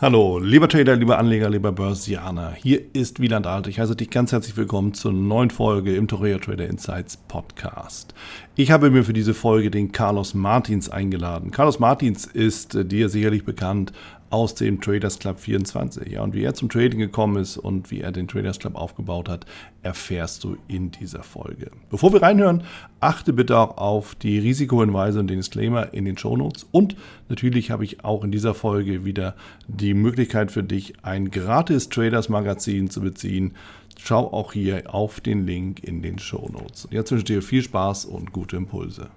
Hallo, lieber Trader, lieber Anleger, lieber Börsianer. Hier ist Wieland Alt. Ich heiße dich ganz herzlich willkommen zur neuen Folge im Toreo Trader Insights Podcast. Ich habe mir für diese Folge den Carlos Martins eingeladen. Carlos Martins ist äh, dir sicherlich bekannt aus dem Traders Club 24. Ja, und wie er zum Trading gekommen ist und wie er den Traders Club aufgebaut hat, erfährst du in dieser Folge. Bevor wir reinhören, achte bitte auch auf die Risikohinweise und den Disclaimer in den Shownotes. Und natürlich habe ich auch in dieser Folge wieder die Möglichkeit für dich, ein gratis Traders Magazin zu beziehen. Schau auch hier auf den Link in den Shownotes. Jetzt wünsche ich dir viel Spaß und gute Impulse.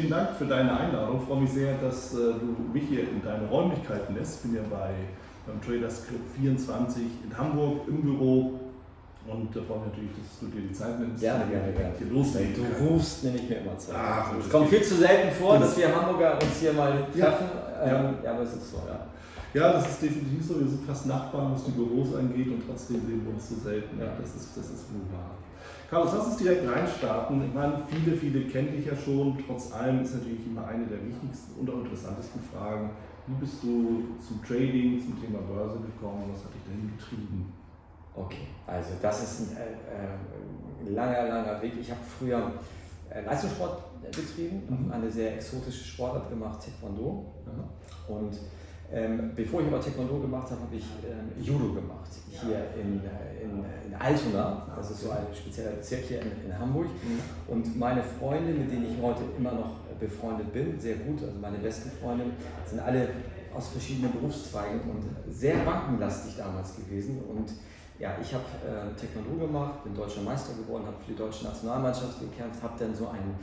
Vielen Dank für deine Einladung. Ich freue mich sehr, dass äh, du mich hier in deine Räumlichkeiten lässt. Ich bin ja bei, beim Traders Club 24 in Hamburg im Büro und da freue mich natürlich, dass du dir die Zeit nimmst. Gerne, gerne, gerne. Hier loslegen du rufst nämlich mir immer Zeit. Ah, es kommt viel zu selten vor, dass wir Hamburger uns hier mal treffen. Ja, ähm, ja aber es ist so, ja. Ja, das ist definitiv so. Wir sind fast Nachbarn, was die Büros angeht und trotzdem sehen wir uns so selten. Ja. Das ist, das ist wohl wahr. Carlos, lass uns direkt reinstarten. Ich meine, viele, viele kennen dich ja schon. Trotz allem ist natürlich immer eine der wichtigsten und auch interessantesten Fragen. Wie bist du zum Trading, zum Thema Börse gekommen? Was hat dich dahin getrieben? Okay, also das ist ein äh, langer, langer Weg. Ich habe früher äh, Leistungssport betrieben, mhm. eine sehr exotische Sportart gemacht, Taekwondo. Mhm. Und ähm, bevor ich aber Taekwondo gemacht habe, habe ich ähm, Judo gemacht, hier in, äh, in, in, Altona. Das ist so ein spezieller Bezirk hier in, in Hamburg. Mhm. Und meine Freunde, mit denen ich heute immer noch befreundet bin, sehr gut, also meine besten Freunde, sind alle aus verschiedenen Berufszweigen und sehr bankenlastig damals gewesen. Und ja, ich habe äh, Taekwondo gemacht, bin deutscher Meister geworden, habe für die deutsche Nationalmannschaft gekämpft, habe dann so ein,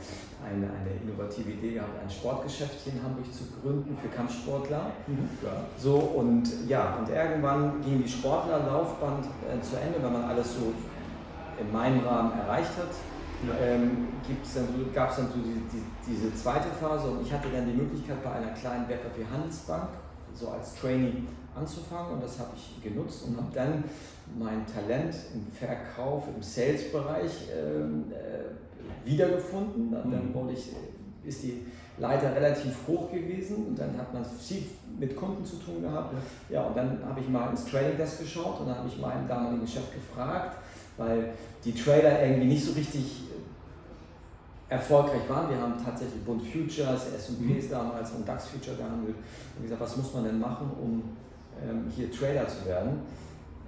eine, eine innovative Idee gehabt, ein Sportgeschäft hier in Hamburg zu gründen für Kampfsportler. Mhm, so und ja, und irgendwann ging die Sportlerlaufbahn äh, zu Ende, wenn man alles so in meinem Rahmen erreicht hat. Ja. Ähm, gab es dann so die, die, diese zweite Phase und ich hatte dann die Möglichkeit bei einer kleinen Wertpapierhandelsbank so als Trainee anzufangen und das habe ich genutzt und habe dann mein Talent im Verkauf, im Sales-Bereich ähm, äh, wiedergefunden. Dann, dann mhm. wurde ich, ist die Leiter relativ hoch gewesen und dann hat man viel mit Kunden zu tun gehabt. Ja, und dann habe ich mal ins Trading Desk geschaut und dann habe ich meinen damaligen Chef gefragt, weil die Trader irgendwie nicht so richtig erfolgreich waren. Wir haben tatsächlich Bund Futures, S&Ps mhm. damals und DAX Future gehandelt und gesagt, was muss man denn machen, um hier Trader zu werden?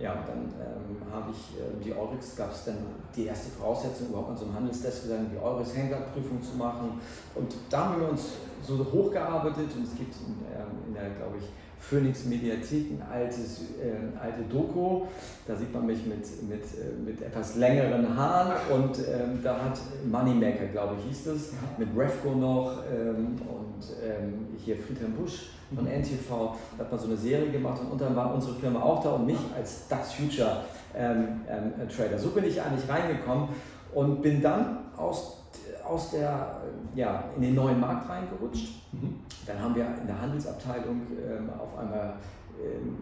Ja, und dann ähm, habe ich äh, die Eurex, gab es dann die erste Voraussetzung, überhaupt an so einem Handelsdesk gesagt, die Eurex Händlerprüfung zu machen. Und da haben wir uns so hochgearbeitet und es gibt in, ähm, in der, glaube ich, Phoenix Mediathek, ein altes, äh, alte Doku. Da sieht man mich mit, mit, äh, mit etwas längeren Haaren und ähm, da hat Moneymaker, glaube ich, hieß es, mit Refco noch ähm, und ähm, hier Friedhelm Busch von mhm. NTV, da hat man so eine Serie gemacht und dann war unsere Firma auch da und mich als DAX Future ähm, ähm, Trader. So bin ich eigentlich reingekommen und bin dann aus aus der, ja, in den neuen Markt reingerutscht. Mhm. Dann haben wir in der Handelsabteilung ähm, auf einmal ähm,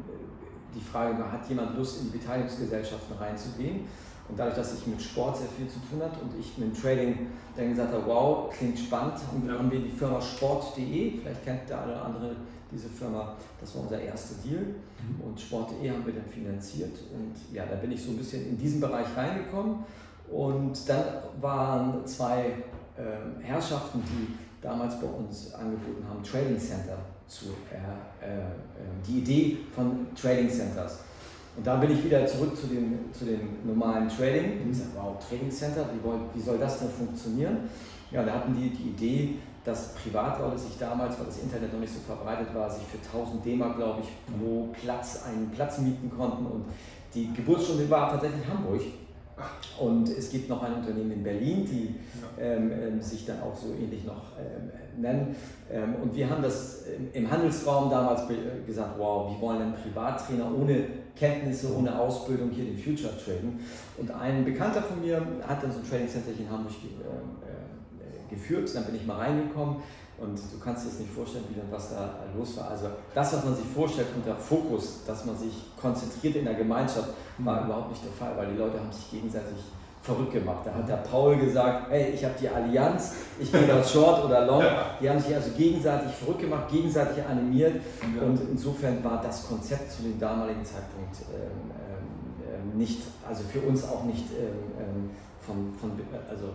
die Frage, hat jemand Lust, in die Beteiligungsgesellschaften reinzugehen? Und dadurch, dass ich mit Sport sehr viel zu tun hatte und ich mit dem Trading dann gesagt habe, wow, klingt spannend, und dann haben wir die Firma sport.de, vielleicht kennt der eine oder andere diese Firma, das war unser erster Deal mhm. und sport.de haben wir dann finanziert und ja, da bin ich so ein bisschen in diesen Bereich reingekommen und dann waren zwei äh, Herrschaften, die damals bei uns angeboten haben, Trading Center zu, äh, äh, ähm, die Idee von Trading Centers. Und da bin ich wieder zurück zu dem, zu dem normalen Trading. Und ich gesagt, wow, Trading Center, wie, wollt, wie soll das denn funktionieren? Ja, da hatten die die Idee, dass Privatleute sich damals, weil das Internet noch nicht so verbreitet war, sich für 1000 D-Mark, glaube ich, pro Platz einen Platz mieten konnten. Und die Geburtsstunde war tatsächlich Hamburg. Und es gibt noch ein Unternehmen in Berlin, die ähm, ähm, sich dann auch so ähnlich noch ähm, nennen. Ähm, und wir haben das im Handelsraum damals gesagt, wow, wir wollen einen Privattrainer ohne Kenntnisse, ohne Ausbildung hier den Future traden. Und ein Bekannter von mir hat dann so ein Trading Center hier in Hamburg äh, äh, geführt, dann bin ich mal reingekommen. Und du kannst dir das nicht vorstellen, wie dann was da los war. Also das, was man sich vorstellt unter Fokus, dass man sich konzentriert in der Gemeinschaft, war mhm. überhaupt nicht der Fall, weil die Leute haben sich gegenseitig verrückt gemacht. Da hat der Paul gesagt, hey, ich habe die Allianz, ich gehe das Short oder Long. Die haben sich also gegenseitig verrückt gemacht, gegenseitig animiert. Und insofern war das Konzept zu dem damaligen Zeitpunkt ähm, ähm, nicht, also für uns auch nicht ähm, ähm von, von, also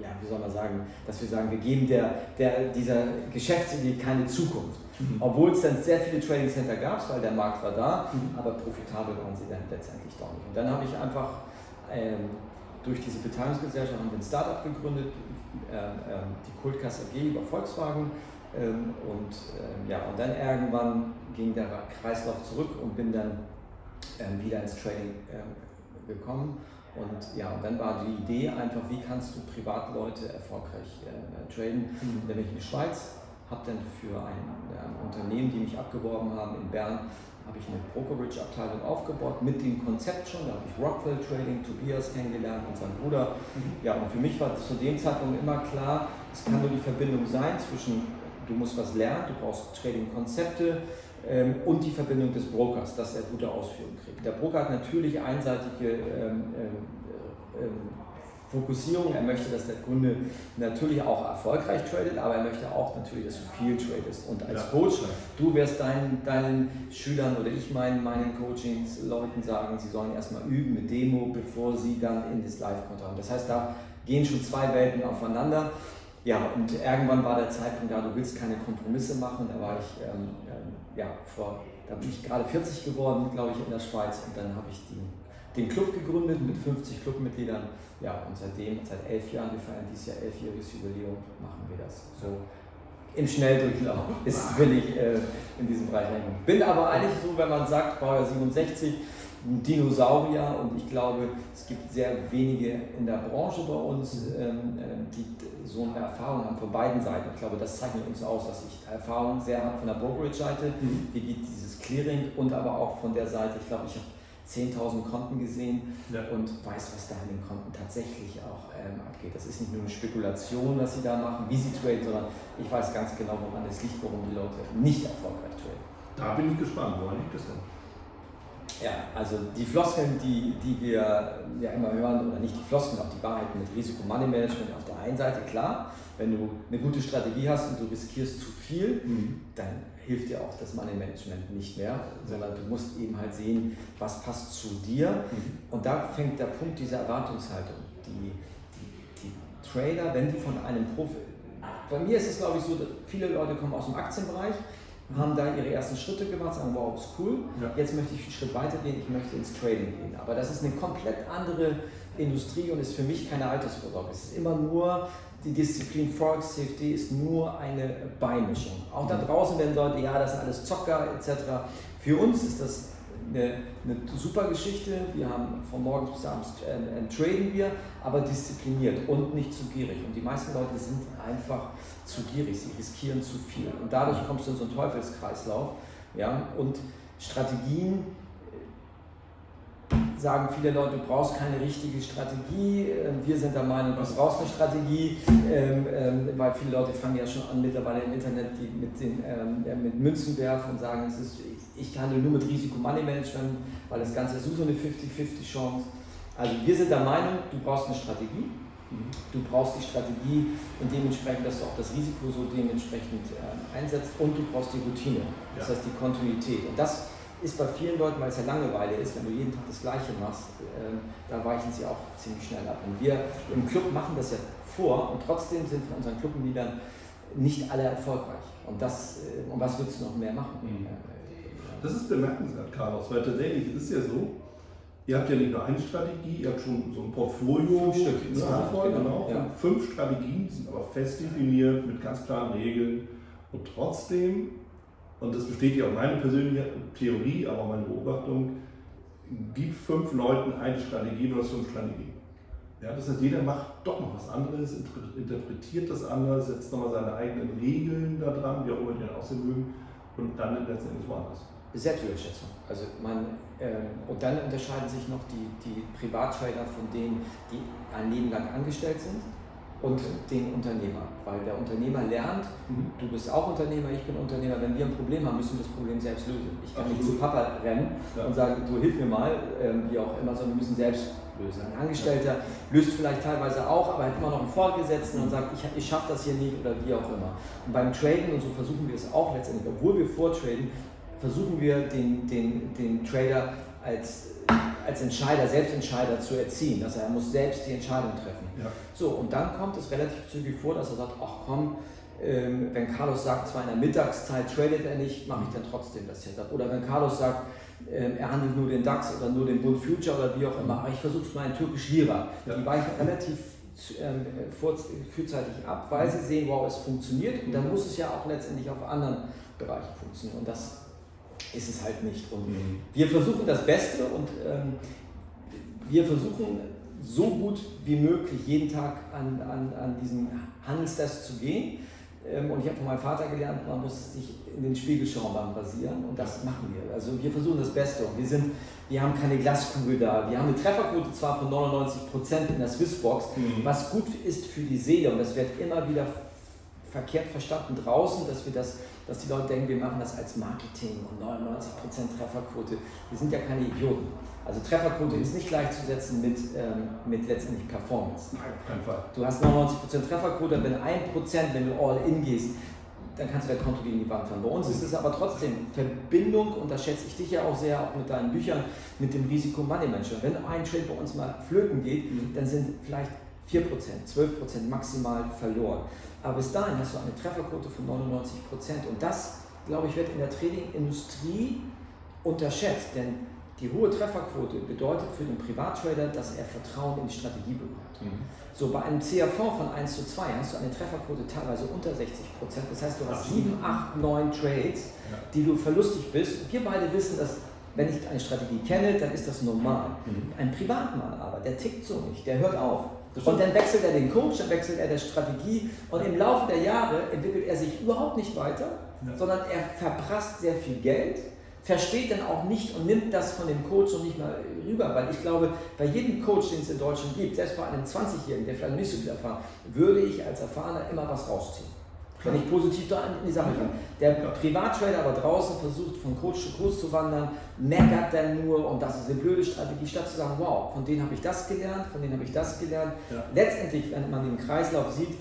ja, wie soll man sagen, dass wir sagen, wir geben der, der, dieser Geschäftsidee keine Zukunft. Mhm. Obwohl es dann sehr viele Trading Center gab, weil der Markt war da, mhm. aber profitabel waren sie dann letztendlich doch nicht. Und dann habe ich einfach ähm, durch diese Beteiligungsgesellschaft haben wir ein Startup gegründet, äh, äh, die Kultkasse AG über Volkswagen. Ähm, und, ähm, ja, und dann irgendwann ging der Kreislauf zurück und bin dann ähm, wieder ins Trading ähm, gekommen und ja, und dann war die Idee einfach, wie kannst du Privatleute erfolgreich äh, traden. Mhm. Dann bin ich in die Schweiz, habe dann für ein, ein, Unternehmen, die mich abgeworben haben in Bern, habe ich eine Brokerage-Abteilung aufgebaut mit dem Konzept schon. Da habe ich Rockwell Trading, Tobias kennengelernt und seinen Bruder. Mhm. Ja, und für mich war zu dem Zeitpunkt immer klar, es kann nur die Verbindung sein zwischen, du musst was lernen, du brauchst Trading-Konzepte, ähm, und die Verbindung des Brokers, dass er gute Ausführungen kriegt. Der Broker hat natürlich einseitige ähm, ähm, ähm, Fokussierung. Er möchte, dass der Kunde natürlich auch erfolgreich tradet, aber er möchte auch natürlich, dass du viel tradest. Und als ja, Coach, du wirst deinen, deinen Schülern oder ich meinen, meinen Coachings Leuten sagen, sie sollen erstmal üben mit Demo, bevor sie dann in das Live-Konto haben. Das heißt, da gehen schon zwei Welten aufeinander. Ja, und irgendwann war der Zeitpunkt da, du willst keine Kompromisse machen. Da war ich ähm, ja, vor, da bin ich gerade 40 geworden, glaube ich, in der Schweiz und dann habe ich die, den Club gegründet mit 50 Clubmitgliedern. Ja, und seitdem, seit elf Jahren, wir feiern dieses Jahr elfjähriges Jubiläum, machen wir das so im Schnelldurchlauf ist, will ich äh, in diesem Bereich hängen. Bin aber eigentlich so, wenn man sagt, Baujahr 67, ein Dinosaurier und ich glaube, es gibt sehr wenige in der Branche bei uns, ähm, ähm, die so eine Erfahrung haben von beiden Seiten. Ich glaube, das zeichnet uns aus, dass ich Erfahrung sehr habe von der Brokerage-Seite, mhm. wie geht dieses Clearing und aber auch von der Seite, ich glaube, ich habe 10.000 Konten gesehen ja. und weiß, was da in den Konten tatsächlich auch ähm, abgeht. Das ist nicht nur eine Spekulation, was sie da machen, wie sie traden, sondern ich weiß ganz genau, woran es liegt, warum die Leute nicht erfolgreich traden. Da bin ich gespannt, woran liegt es denn? Ja, also die Floskeln, die, die wir ja immer hören, oder nicht die Floskeln, auch die Wahrheiten mit Risiko-Money-Management auf der einen Seite, klar, wenn du eine gute Strategie hast und du riskierst zu viel, mhm. dann hilft dir auch das Money-Management nicht mehr, sondern du musst eben halt sehen, was passt zu dir. Mhm. Und da fängt der Punkt dieser Erwartungshaltung. Die, die, die Trader, wenn die von einem Profi, bei mir ist es glaube ich so, viele Leute kommen aus dem Aktienbereich, haben da ihre ersten Schritte gemacht, sagen, wow, ist cool, ja. jetzt möchte ich einen Schritt weiter gehen, ich möchte ins Trading gehen. Aber das ist eine komplett andere Industrie und ist für mich keine Altersvorsorge. Es ist immer nur die Disziplin Forex CFD ist nur eine Beimischung. Auch da mhm. draußen werden Leute, ja, das sind alles Zocker etc. Für uns ist das eine, eine super Geschichte. Wir haben von morgens bis abends äh, äh, traden wir, aber diszipliniert und nicht zu gierig. Und die meisten Leute sind einfach zu gierig, sie riskieren zu viel. Und dadurch kommst du in so einen Teufelskreislauf. Ja? Und Strategien sagen viele Leute, du brauchst keine richtige Strategie. Ähm, wir sind der Meinung, du brauchst eine Strategie, ähm, ähm, weil viele Leute fangen ja schon an mittlerweile im Internet die mit, den, mit Münzen werfen und sagen, es ist, ich handle nur mit Risiko-Money-Management, weil das Ganze ist so eine 50-50-Chance. Also wir sind der Meinung, du brauchst eine Strategie. Du brauchst die Strategie und dementsprechend, dass du auch das Risiko so dementsprechend einsetzt und du brauchst die Routine, das heißt die Kontinuität. Und das ist bei vielen Leuten, weil es ja Langeweile ist, wenn du jeden Tag das Gleiche machst, äh, da weichen sie auch ziemlich schnell ab. Und wir im Club machen das ja vor und trotzdem sind von unseren Clubmitgliedern nicht alle erfolgreich. Und, das, äh, und was würdest du noch mehr machen? Mhm. Das ist bemerkenswert, Carlos, weil tatsächlich ist ja so, ihr habt ja nicht nur eine Strategie, ihr habt schon so ein Portfolio. Fünf Stück insgesamt. Genau, genau. Ja. Fünf Strategien, die sind aber fest definiert mit ganz klaren Regeln. Und trotzdem und das bestätigt auch meine persönliche Theorie, aber auch meine Beobachtung, gib fünf Leuten eine Strategie, hast fünf Strategien. Ja, das heißt, jeder macht doch noch was anderes, interpretiert das anders, setzt nochmal seine eigenen Regeln da dran, wie auch immer die dann aussehen mögen, und dann letztendlich woanders. Selbstüberschätzung. Also man, ähm, und dann unterscheiden sich noch die, die Privattrader von denen, die ein Leben lang angestellt sind und den Unternehmer. Weil der Unternehmer lernt, mhm. du bist auch Unternehmer, ich bin Unternehmer. Wenn wir ein Problem haben, müssen wir das Problem selbst lösen. Ich kann Absolut. nicht zu Papa rennen ja. und sagen, du hilf mir mal, ähm, wie auch immer, sondern wir müssen selbst lösen. Ein Angestellter löst vielleicht teilweise auch, aber hat immer noch einen Vorgesetzten und sagt, ich, ich schaffe das hier nicht oder wie auch immer. Und beim Traden, und so versuchen wir es auch letztendlich, obwohl wir vortraden, versuchen wir den, den, den Trader als als Entscheider, Selbstentscheider zu erziehen. Dass er muss selbst die Entscheidung treffen. Ja. So, und dann kommt es relativ zügig vor, dass er sagt, ach komm, ähm, wenn Carlos sagt, zwar in der Mittagszeit tradet er nicht, mache ich dann trotzdem das Setup. Oder wenn Carlos sagt, ähm, er handelt nur den DAX oder nur den Bund Future oder wie auch immer, aber ich versuche es mal in türkisch Lira. Ja. Die weichen relativ ähm, frühzeitig ab, weil sie sehen, wow, es funktioniert und dann mhm. muss es ja auch letztendlich auf anderen Bereichen funktionieren. Und das ist es halt nicht. Und mhm. wir versuchen das Beste und ähm, wir versuchen so gut wie möglich jeden Tag an, an, an diesen Handelstest zu gehen. Ähm, und ich habe von meinem Vater gelernt, man muss sich in den Spiegel schauen beim Rasieren und das machen wir. Also wir versuchen das Beste und wir, sind, wir haben keine Glaskugel da. Wir haben eine Trefferquote zwar von 99% in der Swissbox, mhm. was gut ist für die Seele und das wird immer wieder verkehrt verstanden draußen, dass wir das dass die Leute denken, wir machen das als Marketing und 99% Trefferquote. Wir sind ja keine Idioten. Also Trefferquote ist nicht gleichzusetzen mit, ähm, mit letztendlich Performance. Du hast 99% Trefferquote, wenn 1%, wenn du all in gehst, dann kannst du das Konto gegen die Wand fahren. Bei uns ist es aber trotzdem Verbindung, und da schätze ich dich ja auch sehr, auch mit deinen Büchern, mit dem Risiko Money Management. Wenn ein Trade bei uns mal flöten geht, mhm. dann sind vielleicht 4%, 12% maximal verloren. Aber bis dahin hast du eine Trefferquote von 99 Prozent. Und das, glaube ich, wird in der Trading-Industrie unterschätzt. Denn die hohe Trefferquote bedeutet für den Privattrader, dass er Vertrauen in die Strategie bekommt. Mhm. So, bei einem CAV von 1 zu 2 hast du eine Trefferquote teilweise unter 60 Prozent. Das heißt, du hast 7, 8, 9 Trades, ja. die du verlustig bist. Wir beide wissen, dass wenn ich eine Strategie kenne, dann ist das normal. Mhm. Ein Privatmann aber, der tickt so nicht, der hört auf. Und dann wechselt er den Coach, dann wechselt er die Strategie. Und im Laufe der Jahre entwickelt er sich überhaupt nicht weiter, ja. sondern er verprasst sehr viel Geld, versteht dann auch nicht und nimmt das von dem Coach noch nicht mal rüber, weil ich glaube, bei jedem Coach, den es in Deutschland gibt, selbst bei einem 20-Jährigen, der vielleicht nicht so viel erfahren, würde ich als Erfahrener immer was rausziehen wenn ich positiv da in die Sache komme. Der Privattrader aber draußen versucht, von Coach zu Coach zu wandern, meckert dann nur und das ist eine blöde Strategie, statt zu sagen, wow, von denen habe ich das gelernt, von denen habe ich das gelernt. Ja. Letztendlich, wenn man den Kreislauf sieht,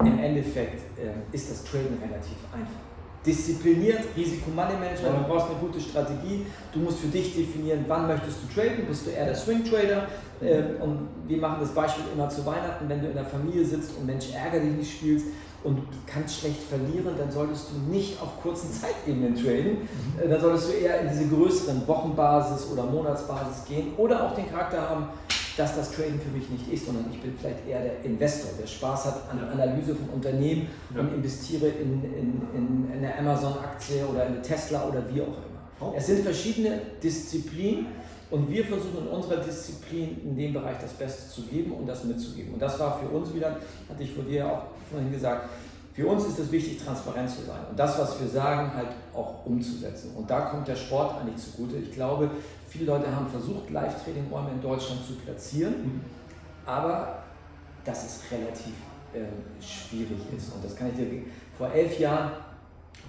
im Endeffekt äh, ist das Traden relativ einfach. Diszipliniert, Risiko-Money-Management, du brauchst eine gute Strategie, du musst für dich definieren, wann möchtest du traden, bist du eher der Swing-Trader, äh, und wir machen das Beispiel immer zu Weihnachten, wenn du in der Familie sitzt und Mensch, ärger dich nicht spielst, und du kannst schlecht verlieren, dann solltest du nicht auf kurzen Zeitebenen traden. Mhm. Dann solltest du eher in diese größeren Wochenbasis oder Monatsbasis gehen oder auch den Charakter haben, dass das Trading für mich nicht ist, sondern ich bin vielleicht eher der Investor, der Spaß hat an Analyse von Unternehmen ja. und investiere in, in, in eine Amazon-Aktie oder in eine Tesla oder wie auch immer. Oh. Es sind verschiedene Disziplinen und wir versuchen in unserer Disziplin in dem Bereich das Beste zu geben und das mitzugeben. Und das war für uns wieder, hatte ich vor dir auch vorhin gesagt, für uns ist es wichtig, transparent zu sein und das, was wir sagen, halt auch umzusetzen. Und da kommt der Sport eigentlich zugute. Ich glaube, viele Leute haben versucht, Live-Trading-Räume in Deutschland zu platzieren, aber das ist relativ äh, schwierig ist. Und das kann ich dir vor elf Jahren,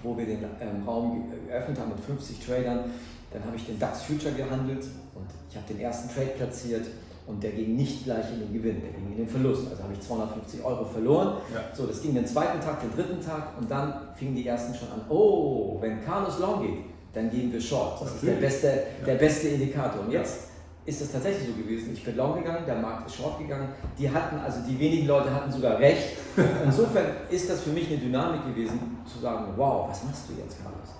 wo wir den ähm, Raum geöffnet haben mit 50 Tradern, dann habe ich den DAX Future gehandelt und ich habe den ersten Trade platziert und der ging nicht gleich in den Gewinn, der ging in den Verlust. Also habe ich 250 Euro verloren. Ja. So, das ging den zweiten Tag, den dritten Tag und dann fingen die ersten schon an, oh, wenn Carlos long geht, dann gehen wir short. Das ist der beste, der beste Indikator. Und jetzt ist es tatsächlich so gewesen. Ich bin long gegangen, der Markt ist short gegangen. Die hatten, also die wenigen Leute hatten sogar recht. Insofern ist das für mich eine Dynamik gewesen, zu sagen, wow, was machst du jetzt, Carlos?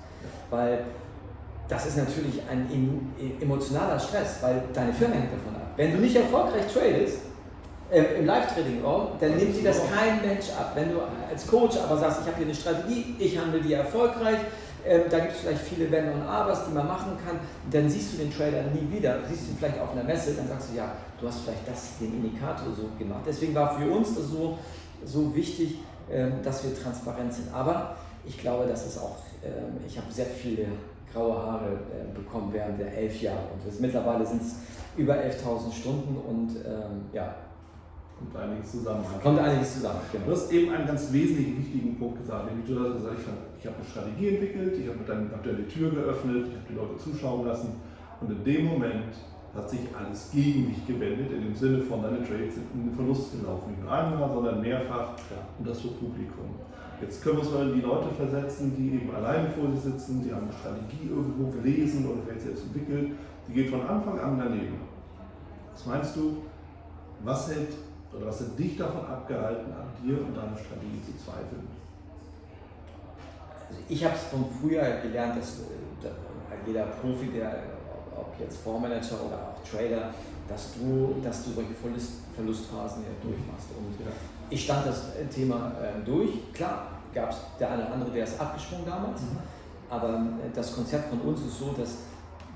Weil das ist natürlich ein emotionaler Stress, weil deine Firma hängt davon ab. Wenn du nicht erfolgreich tradest, äh, im Live-Trading-Raum, dann nimmt dir das kein Mensch ab. Wenn du als Coach aber sagst, ich habe hier eine Strategie, ich handle die erfolgreich, äh, da gibt es vielleicht viele Wenn und Abers, die man machen kann, dann siehst du den Trader nie wieder. Siehst du ihn vielleicht auf einer Messe, dann sagst du, ja, du hast vielleicht das, den Indikator so gemacht. Deswegen war für uns das so, so wichtig, äh, dass wir transparent sind. Aber ich glaube, dass es auch, ähm, ich habe sehr viele graue Haare äh, bekommen während der elf Jahre. Und das, mittlerweile sind es über 11.000 Stunden und ähm, ja, Kommt einiges zusammen. Kommt einiges zusammen, genau. Du hast eben einen ganz wesentlichen, wichtigen Punkt gesagt. Nämlich du hast gesagt, ich, ich habe eine Strategie entwickelt, ich habe dann hab die Tür geöffnet, ich habe die Leute zuschauen lassen und in dem Moment hat sich alles gegen mich gewendet, in dem Sinne von deine Trades sind in den Verlust gelaufen. Nicht nur einmal, sondern mehrfach ja. und das für Publikum. Jetzt können wir uns mal in die Leute versetzen, die eben alleine vor sich sitzen, die haben eine Strategie irgendwo gelesen oder vielleicht selbst entwickelt, die geht von Anfang an daneben. Was meinst du, was hält oder was hat dich davon abgehalten, an dir und deiner Strategie zu zweifeln? Also ich habe es von früher gelernt, dass äh, jeder Profi, der ob jetzt Fondsmanager oder auch Trader, dass du, dass du solche Verlust, Verlustphasen ja durchmachst. Und ja. ich stand das Thema äh, durch. Klar, gab es der eine oder andere, der ist abgesprungen damals. Mhm. Aber äh, das Konzept von uns ist so, dass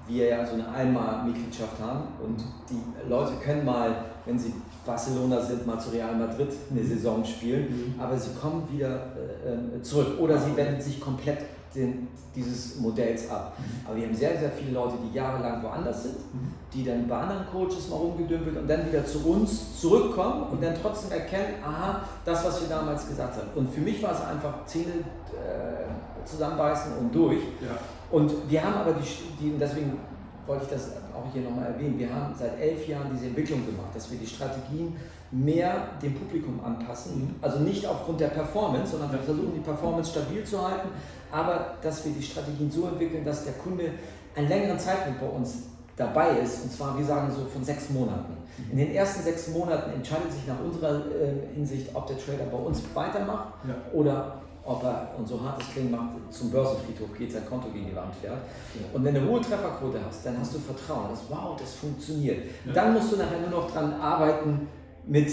wir ja so eine Einmal-Mitgliedschaft haben und die Leute können mal, wenn sie Barcelona sind, mal zu Real Madrid eine Saison spielen, mhm. aber sie kommen wieder äh, zurück oder sie wenden sich komplett den, dieses Modells ab. Mhm. Aber wir haben sehr, sehr viele Leute, die jahrelang woanders sind, mhm. die dann bei anderen Coaches mal rumgedümpelt und dann wieder zu uns zurückkommen und dann trotzdem erkennen, aha, das, was wir damals gesagt haben. Und für mich war es einfach Zähne äh, zusammenbeißen und durch. Ja. Und wir haben aber die, die, deswegen wollte ich das auch hier nochmal erwähnen, wir haben seit elf Jahren diese Entwicklung gemacht, dass wir die Strategien mehr dem Publikum anpassen. Mhm. Also nicht aufgrund der Performance, sondern wir versuchen die Performance stabil zu halten, aber dass wir die Strategien so entwickeln, dass der Kunde einen längeren Zeitpunkt bei uns dabei ist, und zwar, wir sagen so, von sechs Monaten. In den ersten sechs Monaten entscheidet sich nach unserer äh, Hinsicht, ob der Trader bei uns weitermacht ja. oder ob er, und so hart es klingt, macht, zum Börsenfriedhof geht, sein Konto gegen die Wand fährt. Ja. Und wenn du eine hohe Trefferquote hast, dann hast du Vertrauen, dass wow, das funktioniert. Ja. Dann musst du nachher nur noch dran arbeiten, mit,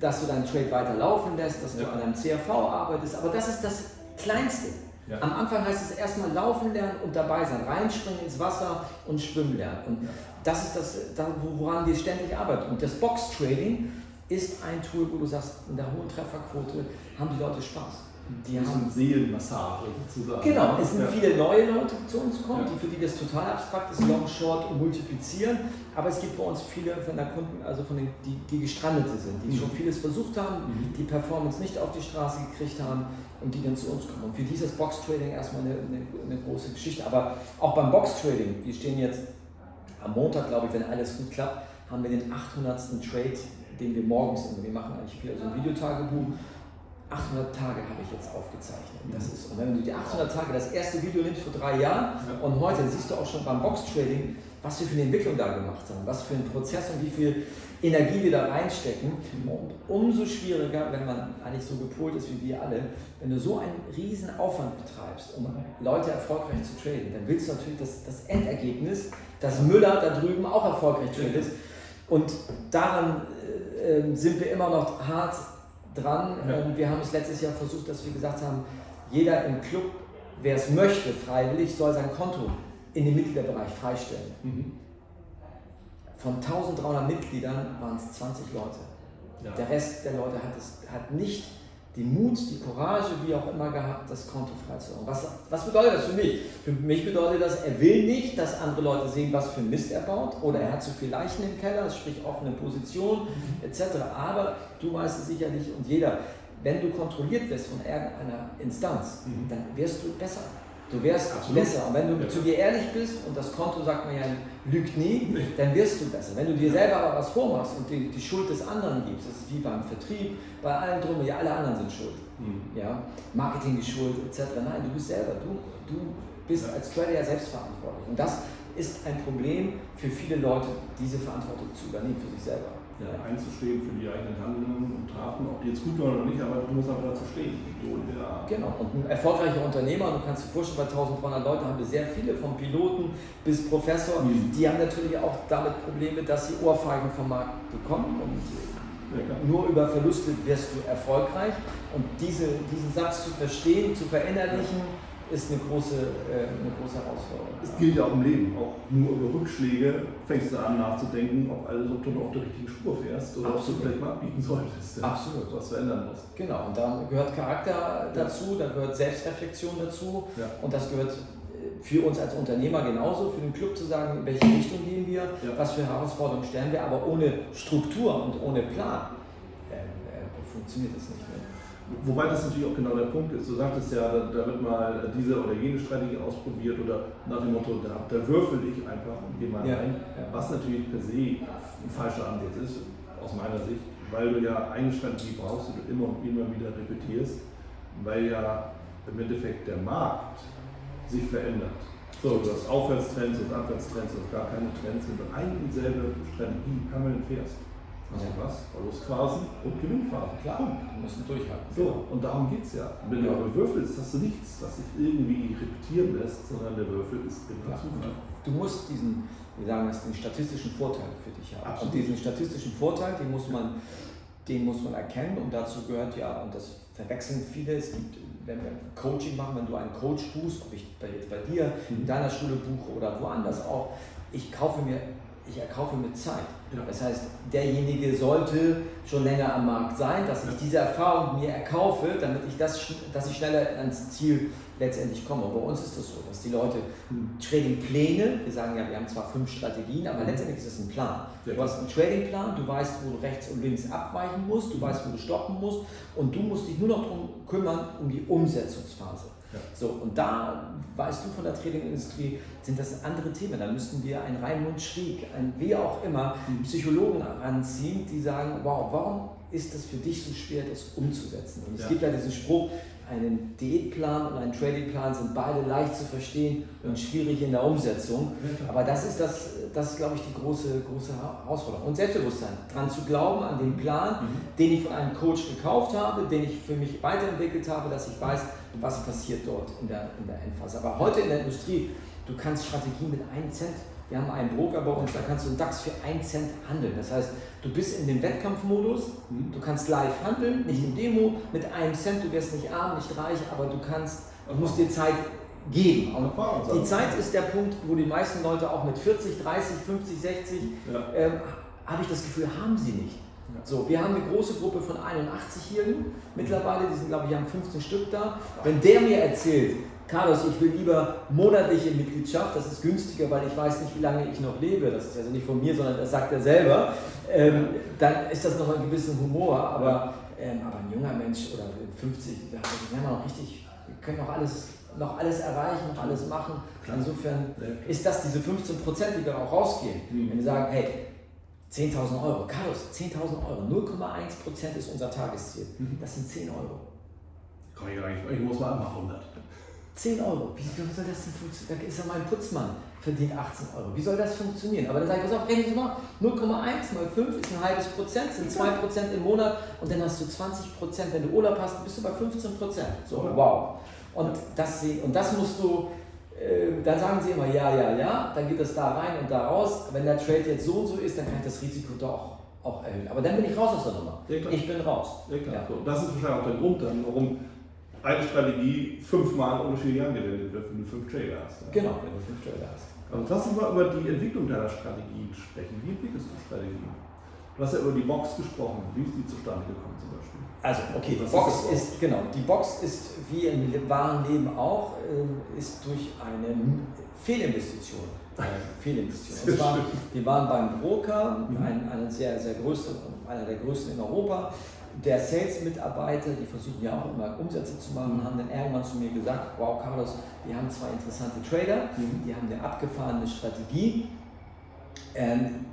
dass du deinen Trade weiter laufen lässt, dass du an einem CRV arbeitest. Aber das ist das Kleinste. Ja. Am Anfang heißt es erstmal laufen lernen und dabei sein, reinspringen ins Wasser und schwimmen lernen. Und das ist das, woran wir ständig arbeiten. Und das Box Trading ist ein Tool, wo du sagst, in der hohen Trefferquote haben die Leute Spaß. Die haben Seelenmassage sozusagen. Genau, es sind ja. viele neue Leute zu uns gekommen, ja. die für die das total abstrakt ist, Long, Short und Multiplizieren. Aber es gibt bei uns viele von der Kunden, also von den, die, die Gestrandete sind, die mhm. schon vieles versucht haben, mhm. die Performance nicht auf die Straße gekriegt haben und die dann zu uns kommen. Und für dieses Box Trading erstmal eine, eine, eine große Geschichte. Aber auch beim Box Trading, wir stehen jetzt am Montag, glaube ich, wenn alles gut klappt, haben wir den 800. Trade, den wir morgens, wir machen eigentlich viel, also ein Videotagebuch 800 Tage habe ich jetzt aufgezeichnet. Das ist, und wenn du die 800 Tage, das erste Video nimmst vor drei Jahren ja. und heute, siehst du auch schon beim Box-Trading, was wir für eine Entwicklung da gemacht haben, was für ein Prozess und wie viel Energie wir da reinstecken. Mhm. Und umso schwieriger, wenn man eigentlich so gepolt ist wie wir alle, wenn du so einen riesen Aufwand betreibst, um Leute erfolgreich zu traden, dann willst du natürlich das, das Endergebnis, dass Müller da drüben auch erfolgreich tradet. Und daran äh, ähm, sind wir immer noch hart dran. Ja. Ähm, wir haben es letztes Jahr versucht, dass wir gesagt haben, jeder im Club, wer es möchte, freiwillig, soll sein Konto in den Mitgliederbereich freistellen. Mhm. Von 1300 Mitgliedern waren es 20 Leute. Ja. Der Rest der Leute hat, es, hat nicht den Mut, die Courage, wie auch immer gehabt, das Konto freizuhauen. Was, was bedeutet das für mich? Für mich bedeutet das, er will nicht, dass andere Leute sehen, was für Mist er baut, oder er hat zu viel Leichen im Keller, sprich offene Position, mhm. etc. Aber du weißt es sicherlich und jeder, wenn du kontrolliert wirst von irgendeiner Instanz, mhm. dann wirst du besser. Du wärst Absolut. besser. Und wenn du ja. zu dir ehrlich bist, und das Konto sagt man ja, lügt nie, dann wirst du besser. Wenn du dir selber aber was vormachst und die, die Schuld des anderen gibst, das ist wie beim Vertrieb, bei allen drum, ja, alle anderen sind schuld. Mhm. Ja, Marketing ist schuld, etc. Nein, du bist selber. Du, du bist ja. als Trader ja selbstverantwortlich. Und das ist ein Problem für viele Leute, diese Verantwortung zu übernehmen für sich selber ja, einzustehen für die eigenen Handlungen und Taten, ob die jetzt gut waren oder nicht, aber du musst einfach dazu stehen. Ja. Genau, und ein erfolgreicher Unternehmer, du kannst dir vorstellen, bei 1300 Leuten haben wir sehr viele, vom Piloten bis Professor, mhm. die haben natürlich auch damit Probleme, dass sie Ohrfeigen vom Markt bekommen und ja, nur über Verluste wirst du erfolgreich und diese, diesen Satz zu verstehen, zu verinnerlichen, ist eine große, äh, eine große Herausforderung. Es gilt ja auch im Leben, auch nur über Rückschläge fängst du an nachzudenken, ob, alles, ob du noch auf der richtigen Spur fährst oder Absolut. ob du vielleicht mal abbiegen solltest. Absolut. Was verändern musst. Genau, und da gehört Charakter dazu, da gehört Selbstreflexion dazu ja. und das gehört äh, für uns als Unternehmer genauso, für den Club zu sagen, in welche Richtung gehen wir, ja. was für Herausforderungen stellen wir, aber ohne Struktur und ohne Plan äh, äh, funktioniert das nicht mehr. Wobei das natürlich auch genau der Punkt ist. Du sagtest ja, da, wird mal diese oder jene Strategie ausprobiert oder nach dem Motto, da, da würfel ich einfach und gehe mal ja, rein. Was natürlich per se ein falscher Ansatz ist, aus meiner Sicht, weil du ja eine Strategie brauchst, die du immer und immer wieder repetierst, weil ja im Endeffekt der Markt sich verändert. So, du hast Aufwärtstrends und Abwärtstrends und gar keine Trends, wenn du eine und dieselbe Strategie permanent fährst. Also was? Verlustphasen und Gewinnphasen. Klar, du musst durchhalten. So, und darum geht es ja. Wenn du aber würfelst, hast du nichts, was sich irgendwie repetieren lässt, sondern der Würfel ist immer Zufall. Du musst diesen, wir sagen das, den statistischen Vorteil für dich haben. Absolut. Und diesen statistischen Vorteil, den muss man, den muss man erkennen und dazu gehört ja, und das verwechseln viele, es gibt, wenn wir Coaching machen, wenn du einen Coach buchst, ob ich jetzt bei dir in mhm. deiner Schule buche oder woanders auch, ich kaufe mir ich erkaufe mit Zeit. Ja. Das heißt, derjenige sollte schon länger am Markt sein, dass ich diese Erfahrung mir erkaufe, damit ich das, dass ich schneller ans Ziel letztendlich komme. Und bei uns ist das so, dass die Leute hm. Trading-Pläne, wir sagen ja, wir haben zwar fünf Strategien, aber hm. letztendlich ist es ein Plan. Du hast einen Trading-Plan, du weißt, wo du rechts und links abweichen musst, du weißt, wo du stoppen musst und du musst dich nur noch darum kümmern, um die Umsetzungsphase. Ja. So, und da weißt du von der Tradingindustrie, sind das andere Themen. Da müssten wir einen Raimund Schrieg, ein wie auch immer, mhm. Psychologen heranziehen, die sagen, wow, warum ist es für dich so schwer, das umzusetzen? Und es ja. gibt ja diesen Spruch, einen Diätplan und ein Tradingplan sind beide leicht zu verstehen und schwierig in der Umsetzung. Aber das ist, das, das ist glaube ich, die große, große Herausforderung. Und Selbstbewusstsein, daran zu glauben, an den Plan, mhm. den ich von einem Coach gekauft habe, den ich für mich weiterentwickelt habe, dass ich weiß, was passiert dort in der, in der Endphase. Aber heute in der Industrie, du kannst Strategien mit 1 Cent wir haben einen Broker bei uns, da kannst du einen DAX für 1 Cent handeln. Das heißt, du bist in dem Wettkampfmodus, mhm. du kannst live handeln, nicht im Demo, mit einem Cent, du wirst nicht arm, nicht reich, aber du kannst, du musst dir Zeit geben. Und die Zeit ist der Punkt, wo die meisten Leute auch mit 40, 30, 50, 60, ja. ähm, habe ich das Gefühl, haben sie nicht. So, wir haben eine große Gruppe von 81-Jährigen mittlerweile, die sind, glaube ich, haben 15 Stück da. Wenn der mir erzählt, Carlos, ich will lieber monatliche Mitgliedschaft, das ist günstiger, weil ich weiß nicht, wie lange ich noch lebe. Das ist also nicht von mir, sondern das sagt er selber. Ähm, dann ist das noch ein gewissen Humor, aber, ähm, aber ein junger Mensch oder 50, wir haben noch richtig, wir können noch alles, noch alles erreichen, noch alles machen. Insofern ist das diese 15 Prozent, die dann auch rausgehen. Mhm. Wenn wir sagen, hey, 10.000 Euro, Carlos, 10.000 Euro, 0,1 Prozent ist unser Tagesziel. Mhm. Das sind 10 Euro. Kann ich gar nicht, ich muss mal einmal 100. 10 Euro. Wie soll das denn funktionieren? Da ist ja mein Putzmann, verdient 18 Euro. Wie soll das funktionieren? Aber dann sage ich, pass auf, rechnen Sie mal, 0,1 mal 5 ist ein halbes Prozent, sind 2 Prozent im Monat und dann hast du 20 Prozent. Wenn du Urlaub hast, bist du bei 15 Prozent. So, wow. Und das, und das musst du, äh, dann sagen sie immer ja, ja, ja, dann geht das da rein und da raus. Wenn der Trade jetzt so und so ist, dann kann ich das Risiko doch auch erhöhen. Aber dann bin ich raus aus der Nummer. Ja, ich bin raus. Ja. Ja. Das ist wahrscheinlich auch der Grund, dann, warum eine Strategie fünfmal in unterschiedlichen angewendet wird, wenn du fünf Trailer hast. Ja. Genau, wenn du fünf Trailer hast. Also lass uns mal über die Entwicklung deiner Strategien sprechen. Wie entwickelst du Strategien? Du hast ja über die Box gesprochen. Wie ist die zustande gekommen zum Beispiel? Also, okay, die Box ist, ist, genau, die Box ist wie im wahren Leben auch, äh, ist durch eine Fehlinvestition. Äh, Fehlinvestition. Zwar, wir waren beim Broker, mhm. ein, ein sehr, sehr größte, einer der größten in Europa, der Sales-Mitarbeiter, die versuchen ja auch immer Umsätze zu machen, haben dann irgendwann zu mir gesagt, wow Carlos, wir haben zwei interessante Trader, mhm. die haben eine abgefahrene Strategie, ähm,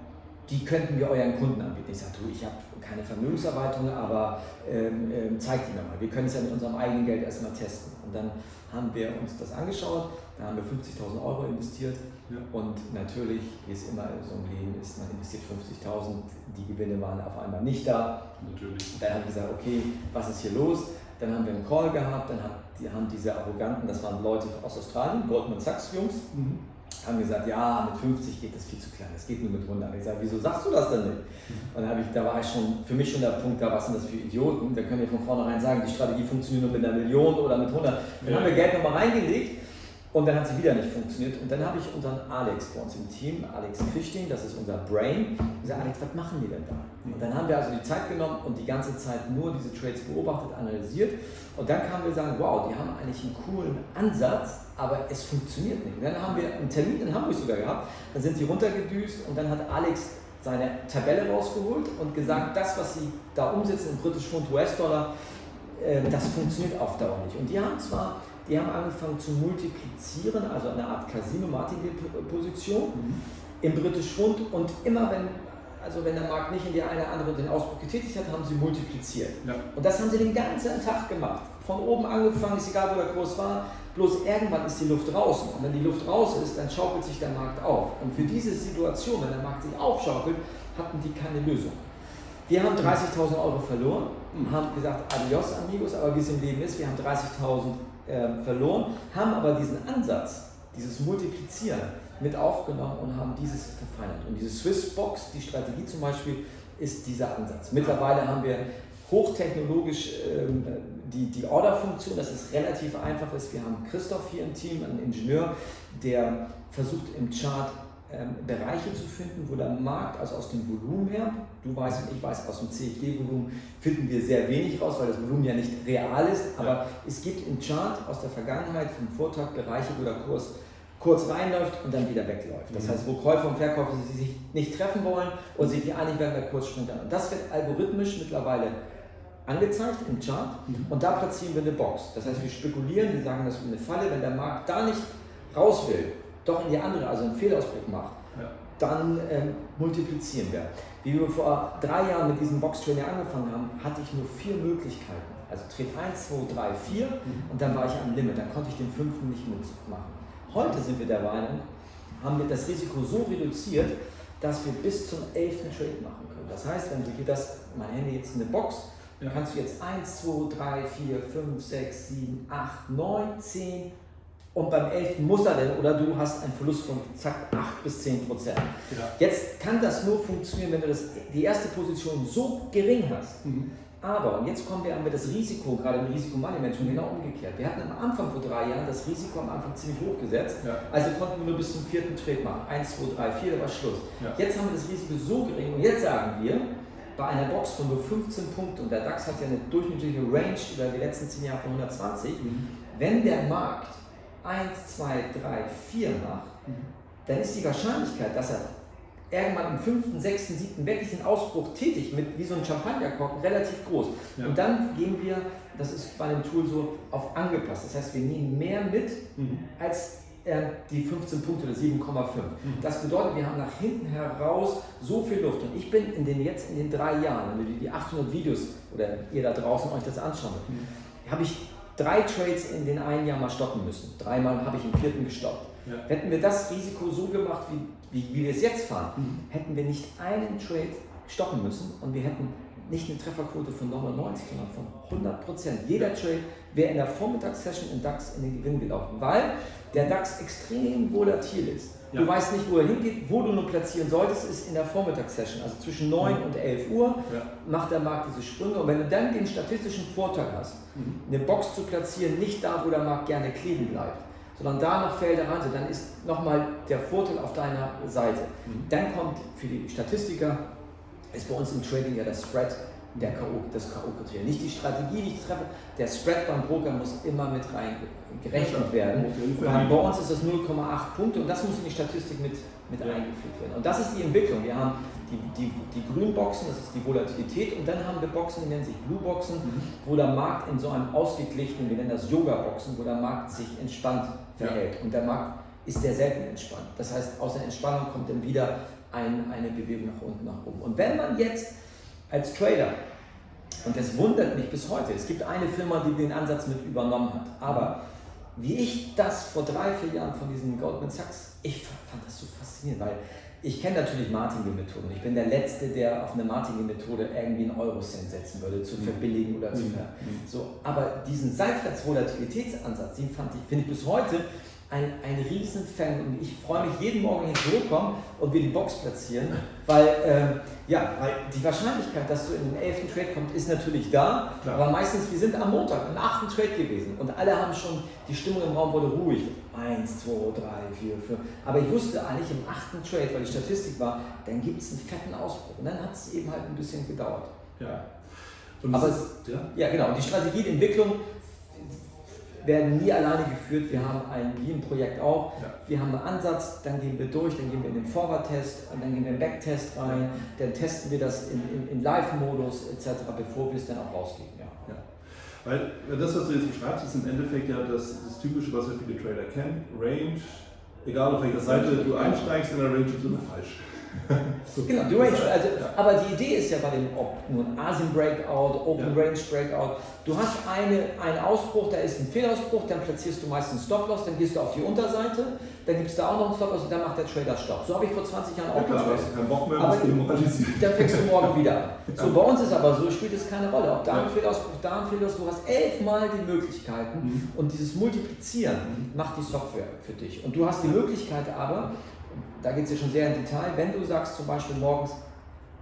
die könnten wir euren Kunden anbieten. Ich sage, du, ich habe keine Vermögenserweiterung, aber ähm, ähm, zeig die mir mal. Wir können es ja mit unserem eigenen Geld erstmal testen. Und dann haben wir uns das angeschaut, da haben wir 50.000 Euro investiert ja. und natürlich, wie es immer so im Leben ist, man investiert 50.000, die Gewinne waren auf einmal nicht da. Natürlich. Dann haben wir gesagt, okay, was ist hier los? Dann haben wir einen Call gehabt, dann hat, die haben diese Arroganten, das waren Leute aus Australien, Goldman Sachs Jungs, mhm haben gesagt, ja, mit 50 geht das viel zu klein, das geht nur mit 100. Ich sage, wieso sagst du das denn nicht? Und dann habe ich, da war ich schon, für mich schon der Punkt, da was sind das für Idioten? Da können wir von vornherein sagen, die Strategie funktioniert nur mit einer Million oder mit 100. Dann ja. haben wir Geld nochmal reingelegt und dann hat sie wieder nicht funktioniert. Und dann habe ich unseren Alex bei uns im Team, Alex Christin, das ist unser Brain, gesagt, Alex, was machen die denn da? Und dann haben wir also die Zeit genommen und die ganze Zeit nur diese Trades beobachtet, analysiert. Und dann kamen wir sagen, wow, die haben eigentlich einen coolen Ansatz, aber es funktioniert nicht. Und dann haben wir einen Termin in Hamburg sogar gehabt, dann sind die runtergedüst und dann hat Alex seine Tabelle rausgeholt und gesagt, das, was sie da umsetzen im British Pfund US-Dollar, äh, das funktioniert auf Dauer nicht. Und die haben zwar, die haben angefangen zu multiplizieren, also eine Art Casino-Martingale-Position mhm. im British Pfund und immer wenn also wenn der Markt nicht in die eine oder andere den Ausbruch getätigt hat, haben sie multipliziert. Ja. Und das haben sie den ganzen Tag gemacht. Von oben angefangen, ist egal wo der Kurs war, bloß irgendwann ist die Luft draußen. Und wenn die Luft raus ist, dann schaukelt sich der Markt auf. Und für diese Situation, wenn der Markt sich aufschaukelt, hatten die keine Lösung. Wir haben 30.000 Euro verloren, und haben gesagt, adios amigos, aber wie es im Leben ist, wir haben 30.000 äh, verloren, haben aber diesen Ansatz, dieses Multiplizieren, mit aufgenommen und haben dieses verfeinert. Und diese Swissbox, die Strategie zum Beispiel, ist dieser Ansatz. Mittlerweile haben wir hochtechnologisch ähm, die, die Order-Funktion, dass es relativ einfach ist. Wir haben Christoph hier im Team, einen Ingenieur, der versucht im Chart ähm, Bereiche zu finden, wo der Markt, also aus dem Volumen her, du weißt und ich weiß, aus dem CFD-Volumen finden wir sehr wenig raus, weil das Volumen ja nicht real ist, aber ja. es gibt im Chart aus der Vergangenheit vom Vortag Bereiche, wo der Kurs kurz reinläuft und dann wieder wegläuft. Das mhm. heißt, wo Käufer und Verkäufer sich nicht treffen wollen und sich die einig werden, der Kurs springt an. Und das wird algorithmisch mittlerweile angezeigt im Chart mhm. und da platzieren wir eine Box. Das heißt, wir spekulieren, wir sagen, das ist eine Falle, wenn der Markt da nicht raus will, doch in die andere, also einen Fehlausbruch macht, ja. dann ähm, multiplizieren wir. Wie wir vor drei Jahren mit diesem Box-Training angefangen haben, hatte ich nur vier Möglichkeiten. Also Trade 1, 2, 3, 4 mhm. und dann war ich am Limit, dann konnte ich den fünften nicht mitmachen. Heute sind wir der Meinung, haben wir das Risiko so reduziert, dass wir bis zum 11. Trade machen können. Das heißt, wenn du hier das, mein Handy jetzt eine Box, dann kannst du jetzt 1, 2, 3, 4, 5, 6, 7, 8, 9, 10 und beim 11. muss er denn oder du hast einen Verlust von zack 8 bis 10 Prozent. Ja. Jetzt kann das nur funktionieren, wenn du das, die erste Position so gering hast. Mhm aber, und jetzt kommen wir an das Risiko, gerade im Risikomanagement, genau umgekehrt. Wir hatten am Anfang vor drei Jahren das Risiko am Anfang ziemlich hoch gesetzt. Ja. Also konnten wir nur bis zum vierten Trade machen. Eins, zwei, drei, vier, da war Schluss. Ja. Jetzt haben wir das Risiko so gering und jetzt sagen wir, bei einer Box von nur 15 Punkten, und der DAX hat ja eine durchschnittliche Range über die letzten 10 Jahre von 120, mhm. wenn der Markt 1, 2, 3, 4 macht, mhm. dann ist die Wahrscheinlichkeit, dass er irgendwann im fünften, sechsten, siebten wirklich den Ausbruch tätig mit wie so ein Champagnerkorken relativ groß. Ja. Und dann gehen wir, das ist bei dem Tool so, auf angepasst. Das heißt, wir nehmen mehr mit mhm. als äh, die 15 Punkte oder 7,5. Mhm. Das bedeutet, wir haben nach hinten heraus so viel Luft. Und ich bin in den jetzt in den drei Jahren, wenn ihr die 800 Videos oder ihr da draußen euch das anschaut, mhm. habe ich drei Trades in den einen Jahr mal stoppen müssen. Dreimal habe ich im vierten gestoppt. Ja. Hätten wir das Risiko so gemacht, wie wie, wie wir es jetzt fahren, mhm. hätten wir nicht einen Trade stoppen müssen und wir hätten nicht eine Trefferquote von 99, sondern von 100 Prozent. Jeder Trade wäre in der Vormittagssession im DAX in den Gewinn gelaufen, weil der DAX extrem volatil ist. Ja. Du weißt nicht, wo er hingeht, wo du nur platzieren solltest, ist in der Vormittagssession, also zwischen 9 mhm. und 11 Uhr ja. macht der Markt diese Sprünge. Und wenn du dann den statistischen Vorteil hast, mhm. eine Box zu platzieren, nicht da, wo der Markt gerne kleben bleibt, sondern da noch Felder ran dann ist nochmal der Vorteil auf deiner Seite. Mhm. Dann kommt für die Statistiker, ist bei uns im Trading ja das Spread der K.O., das K.O.-Kriterium. Nicht die Strategie, die ich treffe, der Spread beim Broker muss immer mit rein gerechnet werden. Bei uns ist das 0,8 Punkte und das muss in die Statistik mit, mit ja. eingefügt werden. Und das ist die Entwicklung. Wir haben die, die, die grünen Boxen, das ist die Volatilität, und dann haben wir Boxen, die nennen sich Blue Boxen, mhm. wo der Markt in so einem ausgeglichenen, wir nennen das Yoga-Boxen, wo der Markt sich entspannt verhält. Ja. Und der Markt ist sehr selten entspannt. Das heißt, aus der Entspannung kommt dann wieder ein, eine Bewegung nach unten, nach oben. Und wenn man jetzt als Trader, und das wundert mich bis heute, es gibt eine Firma, die den Ansatz mit übernommen hat, aber wie ich das vor drei, vier Jahren von diesen Goldman Sachs, ich fand das so faszinierend, weil ich kenne natürlich Martingale-Methoden. Ich bin der Letzte, der auf eine Martingale-Methode irgendwie einen Eurocent setzen würde, zu mhm. verbilligen oder zu mhm. ver. Mhm. So, aber diesen Seitwärts-Volatilitätsansatz, den fand ich, finde ich bis heute ein, ein Riesenfan und ich freue mich jeden Morgen, wenn ich zurückkomme und wir die Box platzieren, weil, äh, ja, weil die Wahrscheinlichkeit, dass du in den 11. Trade kommst, ist natürlich da, Klar. aber meistens, wir sind am Montag im 8. Trade gewesen und alle haben schon, die Stimmung im Raum wurde ruhig. 1, 2, 3, 4, 5. Aber ich wusste eigentlich im 8. Trade, weil die Statistik war, dann gibt es einen fetten Ausbruch und dann hat es eben halt ein bisschen gedauert. Ja. aber ist, ja? ja, genau. Und die Strategie, die Entwicklung werden nie alleine geführt. Wir haben ein, wie ein Projekt auch, ja. wir haben einen Ansatz, dann gehen wir durch, dann gehen wir in den Forward-Test, dann gehen wir in den Backtest rein, dann testen wir das in, in, in Live-Modus etc., bevor wir es dann auch rausgeben. Ja. ja. Weil das, was du jetzt beschreibst, ist im Endeffekt ja das, das Typische, was wir viele Trader kennen. Range, egal auf welcher Seite du einsteigst, in der Range ist immer falsch. Genau, Range. Also, aber die Idee ist ja bei dem, ob nun Asien Breakout, Open ja. Range Breakout, du hast eine, einen Ausbruch, da ist ein Fehlausbruch, dann platzierst du meistens Stop-Loss, dann gehst du auf die Unterseite, dann gibt es da auch noch einen Stop-Loss und dann macht der Trader Stopp. So habe ich vor 20 Jahren auch ja, Bock mehr, aber dann fängst du morgen wieder an. So, bei uns ist aber so, spielt es keine Rolle. Ob da ein Fehlausbruch, da ein Fehlausbruch, du hast elfmal die Möglichkeiten mhm. und dieses Multiplizieren mhm. macht die Software für dich. Und du hast die Möglichkeit aber, da geht es ja schon sehr in Detail, wenn du sagst zum Beispiel morgens,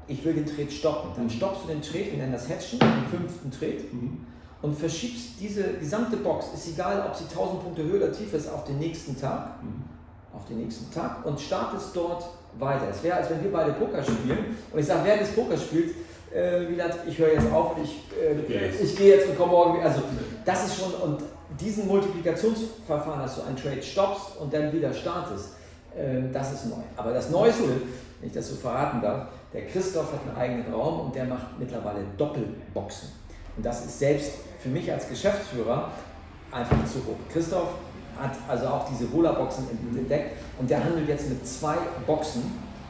ich will den Trade stoppen, dann stoppst du den Trade, wir nennen das Hatchen, den fünften Trade, mhm. und verschiebst diese gesamte Box, ist egal, ob sie 1000 Punkte höher oder tiefer ist, auf den nächsten Tag, mhm. auf den nächsten Tag und startest dort weiter. Es wäre, als wenn wir beide Poker spielen und ich sage, während des Pokerspiels, äh, Wieland, ich höre jetzt auf und ich, äh, ich gehe jetzt und komme morgen wieder. Also das ist schon, und diesen Multiplikationsverfahren, dass du einen Trade stoppst und dann wieder startest, das ist neu. Aber das Neueste, wenn ich das so verraten darf, der Christoph hat einen eigenen Raum und der macht mittlerweile Doppelboxen. Und das ist selbst für mich als Geschäftsführer einfach zu hoch. Christoph hat also auch diese Rola-Boxen entdeckt und der handelt jetzt mit zwei Boxen,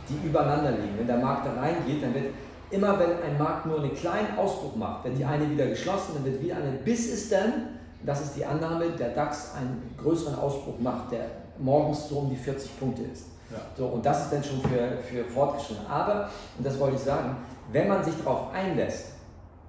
die übereinander liegen. Wenn der Markt da reingeht, dann wird immer, wenn ein Markt nur einen kleinen Ausbruch macht, wird die eine wieder geschlossen, dann wird wieder eine, bis es dann, das ist die Annahme, der DAX einen größeren Ausbruch macht, der morgens so um die 40 Punkte ist. Ja. So, und das ist dann schon für, für fortgeschritten. Aber, und das wollte ich sagen, wenn man sich darauf einlässt,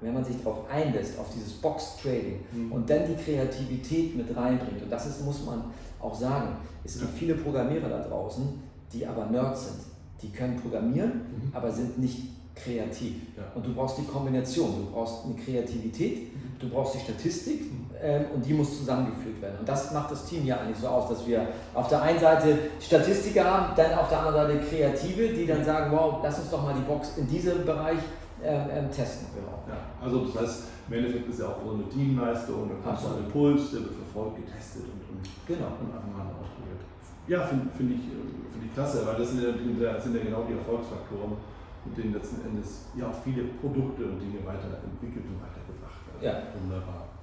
wenn man sich darauf einlässt, auf dieses Box-Trading mhm. und dann die Kreativität mit reinbringt, und das ist, muss man auch sagen, es gibt ja. viele Programmierer da draußen, die aber Nerds sind. Die können programmieren, mhm. aber sind nicht kreativ. Ja. Und du brauchst die Kombination, du brauchst eine Kreativität, mhm. du brauchst die Statistik mhm. Ähm, und die muss zusammengeführt werden. Und das macht das Team ja eigentlich so aus, dass wir auf der einen Seite Statistiker haben, dann auf der anderen Seite Kreative, die dann sagen, wow, lass uns doch mal die Box in diesem Bereich ähm, ähm, testen. Genau. Ja, also das heißt, im Endeffekt ist ja auch so eine Teamleistung, da kommt so ein Impuls, der wird verfolgt, getestet und, und, genau. und einfach mal ausprobiert. Ja, finde find ich, find ich klasse, weil das sind ja, das sind ja genau die Erfolgsfaktoren mit denen letzten Endes ja auch viele Produkte und Dinge weiterentwickelt und weitergebracht werden. Ja. Wunderbar.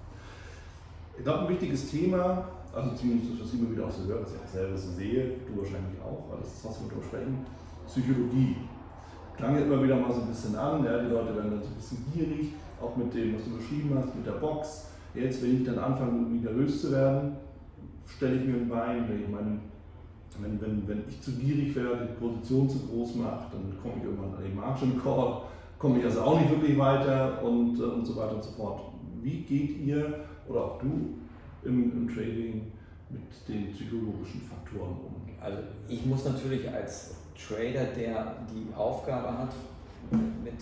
Ich glaube, ein wichtiges Thema, also zumindest das, was ich immer wieder auch so höre, was ich auch selber so sehe, du wahrscheinlich auch, weil das ist, was wir darüber sprechen, Psychologie. Klang ja immer wieder mal so ein bisschen an, ja, die Leute werden dann so ein bisschen gierig, auch mit dem, was du beschrieben hast, mit der Box. Jetzt, wenn ich dann anfange, nervös zu werden, stelle ich mir ein Bein, wenn ich meinen wenn, wenn, wenn ich zu gierig werde, die Position zu groß mache, dann komme ich irgendwann an den Margin Call, komme ich also auch nicht wirklich weiter und, äh, und so weiter und so fort. Wie geht ihr oder auch du im, im Trading mit den psychologischen Faktoren um? Also ich muss natürlich als Trader, der die Aufgabe hat, mit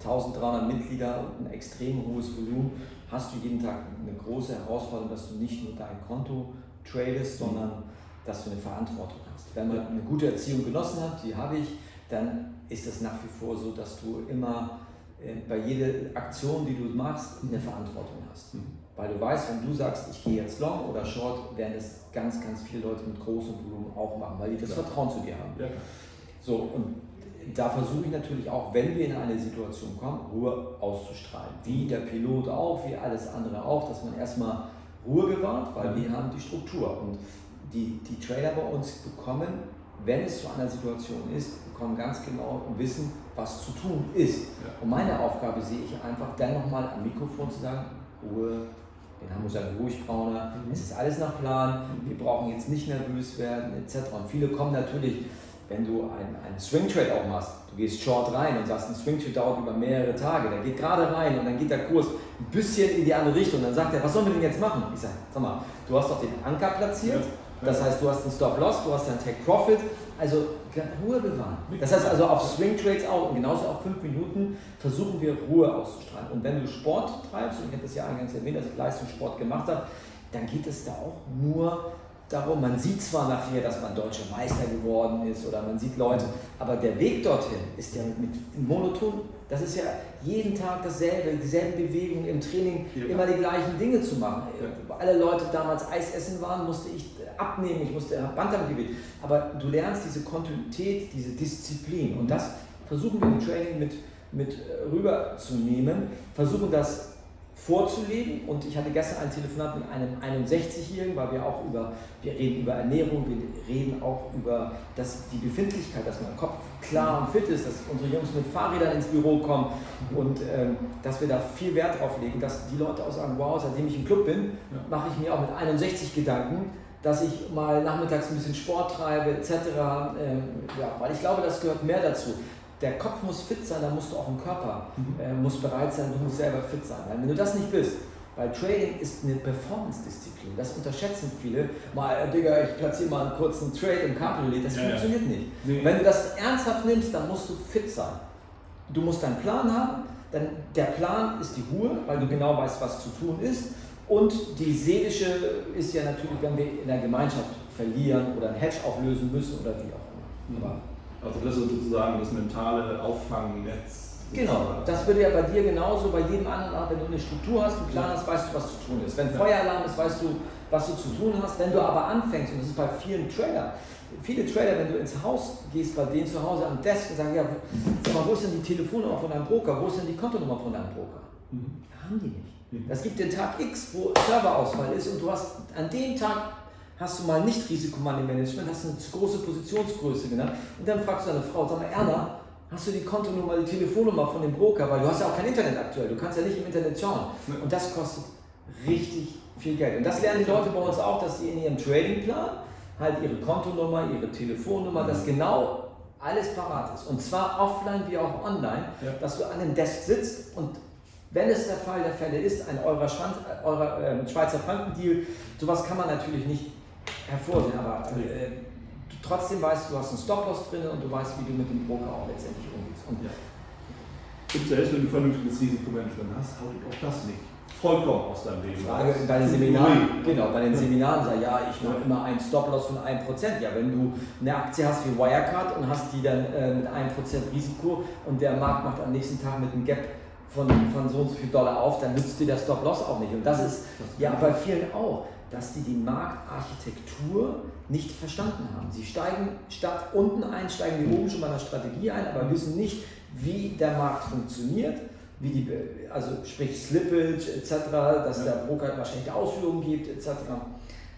1300 Mitgliedern und ein extrem hohes Volumen, hast du jeden Tag eine große Herausforderung, dass du nicht nur dein Konto tradest, sondern dass du eine Verantwortung hast. Wenn man eine gute Erziehung genossen hat, die habe ich, dann ist es nach wie vor so, dass du immer äh, bei jeder Aktion, die du machst, eine Verantwortung hast. Weil du weißt, wenn du sagst, ich gehe jetzt long oder short, werden es ganz, ganz viele Leute mit großem Volumen auch machen, weil die das ja. Vertrauen zu dir haben. Ja. So, und da versuche ich natürlich auch, wenn wir in eine Situation kommen, Ruhe auszustrahlen. Wie der Pilot auch, wie alles andere auch, dass man erstmal Ruhe bewahrt, weil wir haben die Struktur. Und die, die Trader bei uns bekommen, wenn es zu einer Situation ist, bekommen ganz genau und wissen, was zu tun ist. Ja. Und meine Aufgabe sehe ich einfach, dann nochmal am Mikrofon zu sagen, Ruhe, den haben wir sagen, ruhig brauner, mhm. es ist alles nach Plan, wir brauchen jetzt nicht nervös werden, etc. Und viele kommen natürlich, wenn du einen, einen Swing Trade auch machst, du gehst short rein und sagst, ein Swing Trade dauert über mehrere Tage, der geht gerade rein und dann geht der Kurs ein bisschen in die andere Richtung, dann sagt er, was sollen wir denn jetzt machen? Ich sage, sag mal, du hast doch den Anker platziert. Ja das heißt, du hast einen Stop-Loss, du hast einen Take-Profit, also Ruhe bewahren. Das heißt also auf Swing Trades auch und genauso auf 5 Minuten versuchen wir Ruhe auszustrahlen. Und wenn du Sport treibst, und ich habe das ja eingangs erwähnt, dass ich Leistungssport gemacht habe, dann geht es da auch nur darum, man sieht zwar nachher, dass man deutscher Meister geworden ist oder man sieht Leute, aber der Weg dorthin ist ja mit monoton Das ist ja jeden Tag dasselbe, dieselben Bewegungen im Training, ja. immer die gleichen Dinge zu machen. Ja. Alle Leute damals Eis essen waren, musste ich abnehmen, ich musste Bantamgewicht. Aber du lernst diese Kontinuität, diese Disziplin und das versuchen wir im Training mit, mit rüberzunehmen, versuchen das vorzulegen. Und ich hatte gestern ein Telefonat mit einem 61-Jährigen, weil wir auch über, wir reden über Ernährung, wir reden auch über das, die Befindlichkeit, dass mein Kopf klar und fit ist, dass unsere Jungs mit Fahrrädern ins Büro kommen und ähm, dass wir da viel Wert drauf legen, dass die Leute auch sagen, wow, seitdem ich im Club bin, mache ich mir auch mit 61 Gedanken, dass ich mal nachmittags ein bisschen Sport treibe etc. Ähm, ja, weil ich glaube, das gehört mehr dazu der Kopf muss fit sein, dann musst du auch im Körper mhm. äh, muss bereit sein, du musst selber fit sein. Weil wenn du das nicht bist, weil Trading ist eine Performance-Disziplin, das unterschätzen viele. Mal, äh, Digga, ich platziere mal einen kurzen Trade im Cabriolet, das ja, funktioniert ja. nicht. Nee. Wenn du das ernsthaft nimmst, dann musst du fit sein. Du musst deinen Plan haben, denn der Plan ist die Ruhe, weil du genau weißt, was zu tun ist. Und die seelische ist ja natürlich, wenn wir in der Gemeinschaft verlieren oder ein Hedge auflösen müssen oder wie auch immer. Mhm. Also das ist sozusagen das mentale Auffangnetz. Genau, das würde ja bei dir genauso, bei jedem anderen auch, wenn du eine Struktur hast, einen Plan hast, weißt du, was zu tun ist. Wenn ja. Feueralarm ist, weißt du, was du zu tun hast. Wenn du aber anfängst, und das ist bei vielen Trader, viele Trader, wenn du ins Haus gehst, bei denen zu Hause am Desk und sagst, ja, sag mal, wo ist denn die Telefonnummer von deinem Broker, wo ist denn die Kontonummer von deinem Broker? Mhm. Haben die nicht. Das gibt den Tag X, wo Serverausfall ist und du hast an dem Tag hast du mal nicht Risikomoney-Management, hast du eine große Positionsgröße genannt und dann fragst du deine Frau, sag mal, Erna, hast du die Kontonummer, die Telefonnummer von dem Broker, weil du hast ja auch kein Internet aktuell, du kannst ja nicht im Internet schauen. Und das kostet richtig viel Geld. Und das lernen die Leute bei uns auch, dass sie in ihrem Tradingplan halt ihre Kontonummer, ihre Telefonnummer, das genau alles parat ist. Und zwar offline wie auch online, dass du an dem Desk sitzt und wenn es der Fall der Fälle ist, ein eurer, Schwanz, eurer äh, Schweizer Franken-Deal, sowas kann man natürlich nicht hervorsehen, aber äh, trotzdem weißt du, du hast einen Stop-Loss drin und du weißt, wie du mit dem Broker auch letztendlich umgehst. Und ja. Und selbst wenn du vernünftiges Risikomanagement hast, haut auch das nicht vollkommen aus deinem Leben. Frage bei den Seminaren, genau, bei den Seminaren sag ja, ich mache immer einen Stop-Loss von 1%. Ja, wenn du eine Aktie hast wie Wirecard und hast die dann äh, mit 1% Risiko und der Markt macht am nächsten Tag mit einem Gap von, von so und so viel Dollar auf, dann nützt dir der Stop-Loss auch nicht. Und das ist ja bei vielen auch dass die die Marktarchitektur nicht verstanden haben. Sie steigen statt unten ein, steigen die oben schon bei einer Strategie ein, aber wissen nicht, wie der Markt funktioniert, wie die, also sprich Slippage etc., dass der Broker wahrscheinlich Ausführungen gibt etc.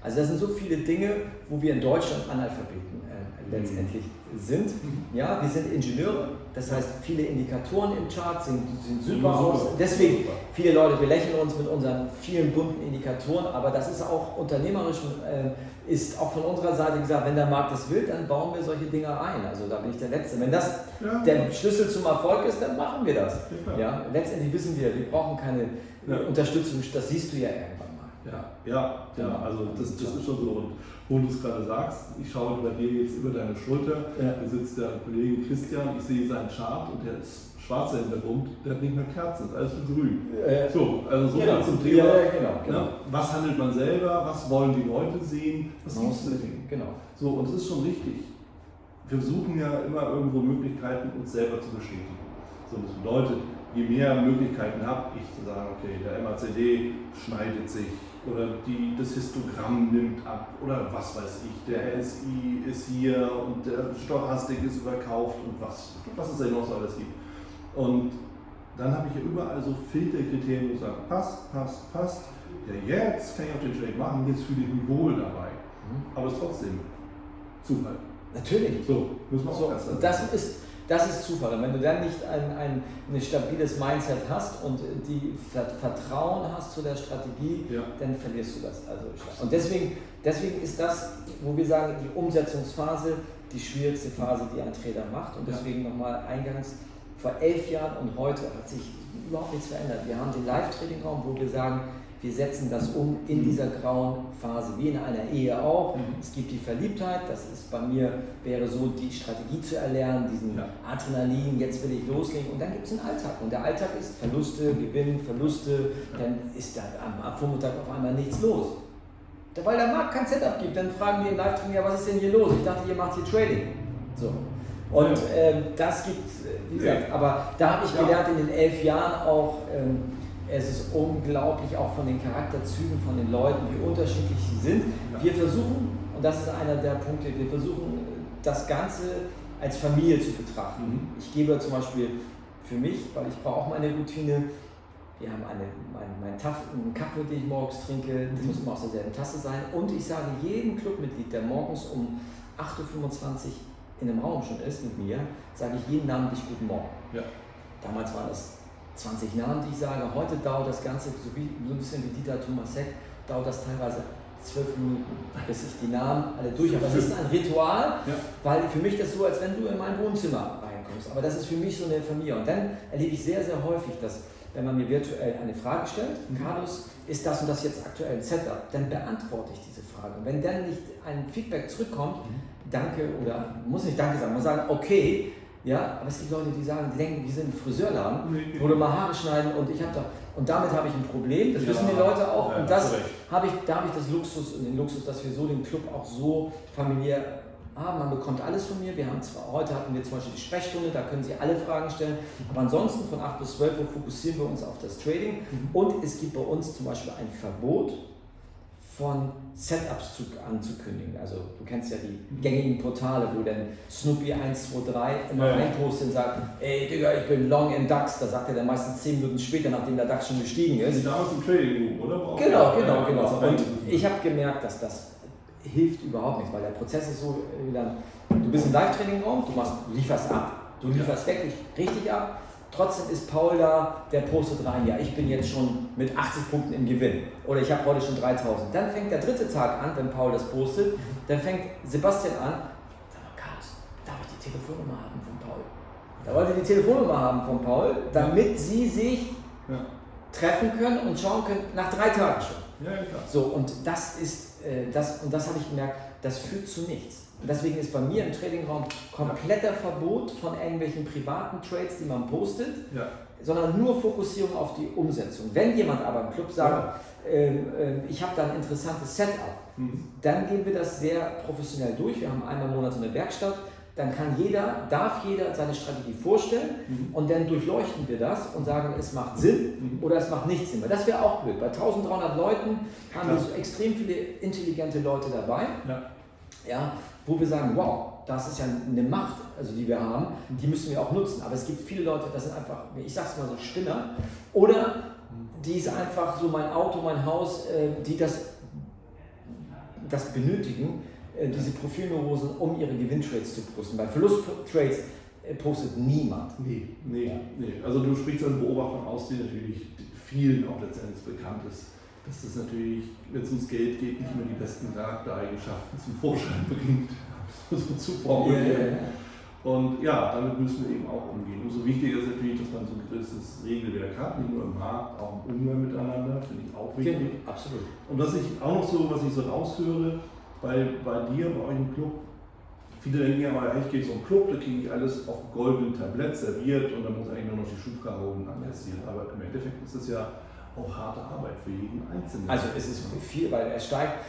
Also das sind so viele Dinge, wo wir in Deutschland Analphabeten äh, letztendlich sind. Ja, wir sind Ingenieure, das heißt, viele Indikatoren im Chart sind, sind super aus. Deswegen, viele Leute belächeln uns mit unseren vielen bunten Indikatoren, aber das ist auch unternehmerisch, äh, ist auch von unserer Seite gesagt, wenn der Markt es will, dann bauen wir solche Dinge ein. Also da bin ich der Letzte. Wenn das ja. der Schlüssel zum Erfolg ist, dann machen wir das. Ja. ja. Letztendlich wissen wir, wir brauchen keine ja. Unterstützung, das siehst du ja irgendwann mal. Ja, ja, ja also das, das ist schon so. Und wo du es gerade sagst, ich schaue bei dir jetzt über deine Schulter, ja. da sitzt der Kollege Christian, ich sehe seinen Chart und der ist schwarzer Hintergrund, der hat nicht mehr Kerzen, ist alles grün. Äh, so, also so genau. zum Thema, ja, genau, genau. Ne, was handelt man selber, was wollen die Leute sehen, was genau. siehst du Genau. So, und es ist schon richtig. Wir suchen ja immer irgendwo Möglichkeiten, uns selber zu bestätigen. So, das bedeutet, je mehr Möglichkeiten habe ich zu sagen, okay, der MACD schneidet sich, oder die, das Histogramm nimmt ab oder was weiß ich, der SI ist hier und der Stochastik ist überkauft und was, was es da noch so alles gibt. Und dann habe ich ja überall so Filterkriterien, wo ich sage, passt, passt, passt. Ja, jetzt kann ich auch den Trade machen, jetzt fühle ich mich wohl dabei. Mhm. Aber es ist trotzdem Zufall. Natürlich. So, muss man auch so, Das ist das ist Zufall. Und wenn du dann nicht ein, ein, ein stabiles Mindset hast und die Vertrauen hast zu der Strategie, ja. dann verlierst du das. Also, und deswegen, deswegen ist das, wo wir sagen, die Umsetzungsphase die schwierigste Phase, die ein Trader macht. Und deswegen nochmal eingangs, vor elf Jahren und heute hat sich überhaupt nichts verändert. Wir haben den Live-Trading-Raum, wo wir sagen, wir setzen das um in mhm. dieser grauen Phase, wie in einer Ehe auch. Mhm. Es gibt die Verliebtheit, das ist bei mir, wäre so die Strategie zu erlernen, diesen ja. Adrenalin, jetzt will ich loslegen. Und dann gibt es einen Alltag. Und der Alltag ist Verluste, Gewinn, Verluste, dann ist da am Vormittag auf einmal nichts los. Weil der Markt kein Setup gibt, dann fragen wir im Live-Training, ja, was ist denn hier los? Ich dachte, ihr macht hier Trading. So. Und ähm, das gibt, wie gesagt, aber da habe ich gelernt in den elf Jahren auch, ähm, es ist unglaublich auch von den Charakterzügen von den Leuten, wie unterschiedlich sie sind. Wir versuchen, und das ist einer der Punkte, wir versuchen das Ganze als Familie zu betrachten. Mhm. Ich gebe zum Beispiel für mich, weil ich brauche auch meine Routine, wir haben eine, mein, mein einen Kaffee, den ich morgens trinke, das mhm. muss immer aus derselben Tasse sein. Und ich sage jedem Clubmitglied, der morgens um 8.25 Uhr in einem Raum schon ist mit mir, sage ich jeden namentlich Guten Morgen. Ja. Damals waren das 20 Namen, die ich sage. Heute dauert das Ganze, so, wie, so ein bisschen wie Dieter Thomasek, dauert das teilweise zwölf Minuten, bis ich die Namen alle durch habe. Das ist ein Ritual, ja. weil für mich das so, als wenn du in mein Wohnzimmer reinkommst. Aber das ist für mich so eine Familie. Und dann erlebe ich sehr, sehr häufig, dass wenn man mir virtuell eine Frage stellt, mhm. Carlos, ist das und das jetzt aktuell ein Setup, dann beantworte ich diese Frage. Und wenn dann nicht ein Feedback zurückkommt, mhm. danke oder muss nicht danke sagen, man sagen, okay, ja, aber es gibt Leute, die sagen, die denken, wir sind ein Friseurladen, nee, wo du mal Haare schneiden und ich habe da und damit habe ich ein Problem. Das ja, wissen die Leute auch. Ja, und das habe ich, da habe ich das Luxus, den Luxus, dass wir so den Club auch so familiär haben. Man bekommt alles von mir. Wir haben zwar, heute hatten wir zum Beispiel die Sprechstunde, da können Sie alle Fragen stellen. Aber ansonsten von 8 bis 12 Uhr fokussieren wir uns auf das Trading. Mhm. Und es gibt bei uns zum Beispiel ein Verbot von Setups zu, anzukündigen. Also du kennst ja die gängigen Portale, wo dann Snoopy 123 immer ja, reinpostet und sagt, ey Digga, ich bin long im DAX. Da sagt er dann meistens 10 Minuten später, nachdem der DAX schon gestiegen ist. Damals im Trading oder? Genau, genau, genau. Und ich habe gemerkt, dass das hilft überhaupt nicht, weil der Prozess ist so, äh, du bist im Live-Training-Raum, du, machst, du lieferst ab, du lieferst wirklich richtig ab. Trotzdem ist Paul da, der postet rein, ja, ich bin jetzt schon mit 80 Punkten im Gewinn oder ich habe heute schon 3000. Dann fängt der dritte Tag an, wenn Paul das postet, dann fängt Sebastian an, sag mal, Carlos, darf ich die Telefonnummer haben von Paul? Da wollte die Telefonnummer haben von Paul, damit sie sich ja. treffen können und schauen können, nach drei Tagen schon. Ja, klar. So, und das ist, äh, das, und das habe ich gemerkt, das führt zu nichts. Und deswegen ist bei mir im Tradingraum kompletter Verbot von irgendwelchen privaten Trades, die man postet, ja. sondern nur Fokussierung auf die Umsetzung. Wenn jemand aber im Club sagt, ja. Ähm, äh, ich habe da ein interessantes Setup, mhm. dann gehen wir das sehr professionell durch. Wir haben einmal im Monat so eine Werkstatt. Dann kann jeder, darf jeder seine Strategie vorstellen mhm. und dann durchleuchten wir das und sagen, es macht Sinn mhm. oder es macht nicht Sinn. Weil das wäre auch blöd. Bei 1300 Leuten haben wir so extrem viele intelligente Leute dabei. Ja. Ja, wo wir sagen, wow, das ist ja eine Macht, also die wir haben, die müssen wir auch nutzen. Aber es gibt viele Leute, das sind einfach, ich sag's mal so, Spinner. Oder die ist einfach so mein Auto, mein Haus, äh, die das, das benötigen, äh, diese Profilneurosen, um ihre Gewinntrades zu posten. Bei Verlusttrades äh, postet niemand. Nee, nee, nee. Also du sprichst eine Beobachtung aus, die natürlich vielen auch letztendlich bekannt ist dass das natürlich, wenn es ums Geld geht, nicht mehr die besten Charaktereigenschaften zum Vorschein bringt, so zu formulieren. Yeah. Und ja, damit müssen wir eben auch umgehen. Umso wichtiger ist natürlich, dass man so ein gewisses Regelwerk hat, nicht nur im Markt, auch im Umgang miteinander, finde ich auch wichtig. Ja, absolut. Und was ich auch noch so, was ich so raushöre, bei, bei dir, bei euch im Club, viele denken ja mal, ich gehe zum Club, da kriege ich alles auf goldenen Tablett serviert und dann muss eigentlich nur noch die Schubkarren ankassieren. Aber im Endeffekt ist es ja auch harte Arbeit für jeden Einzelnen. Also es ist viel, weil er steigt,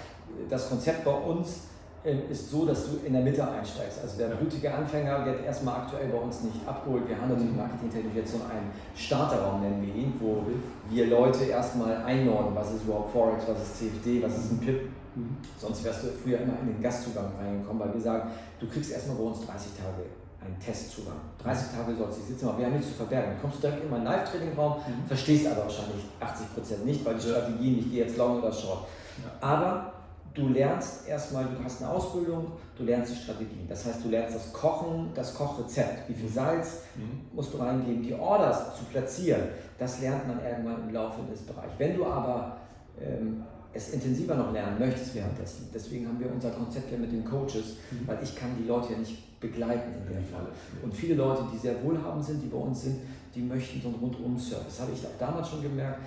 das Konzept bei uns ähm, ist so, dass du in der Mitte einsteigst. Also der blutige Anfänger wird erstmal aktuell bei uns nicht abgeholt. Wir haben natürlich mhm. marketingtechnisch jetzt so einen Starterraum, nennen wir ihn, wo wir Leute erstmal einordnen, was ist überhaupt Forex, was ist CFD, was ist ein PIP. Mhm. Sonst wärst du früher immer in den Gastzugang reingekommen, weil wir sagen, du kriegst erstmal bei uns 30 Tage einen Testzugang. 30 Tage sollst du sitzen, aber wir haben nichts zu verbergen. Du kommst direkt in meinen Live-Training-Raum, mhm. verstehst aber wahrscheinlich 80% nicht, weil die Strategie nicht, gehe jetzt long oder short. Ja. Aber du lernst erstmal, du hast eine Ausbildung, du lernst die Strategien. Das heißt, du lernst das Kochen, das Kochrezept. Wie viel Salz mhm. musst du reingeben, die Orders zu platzieren. Das lernt man irgendwann im Laufe des Bereichs. Wenn du aber ähm, es intensiver noch lernen möchtest währenddessen, deswegen haben wir unser Konzept ja mit den Coaches, mhm. weil ich kann die Leute ja nicht begleiten in dem Fall. Und viele Leute, die sehr wohlhabend sind, die bei uns sind, die möchten so einen Rundum-Service. Das habe ich auch damals schon gemerkt.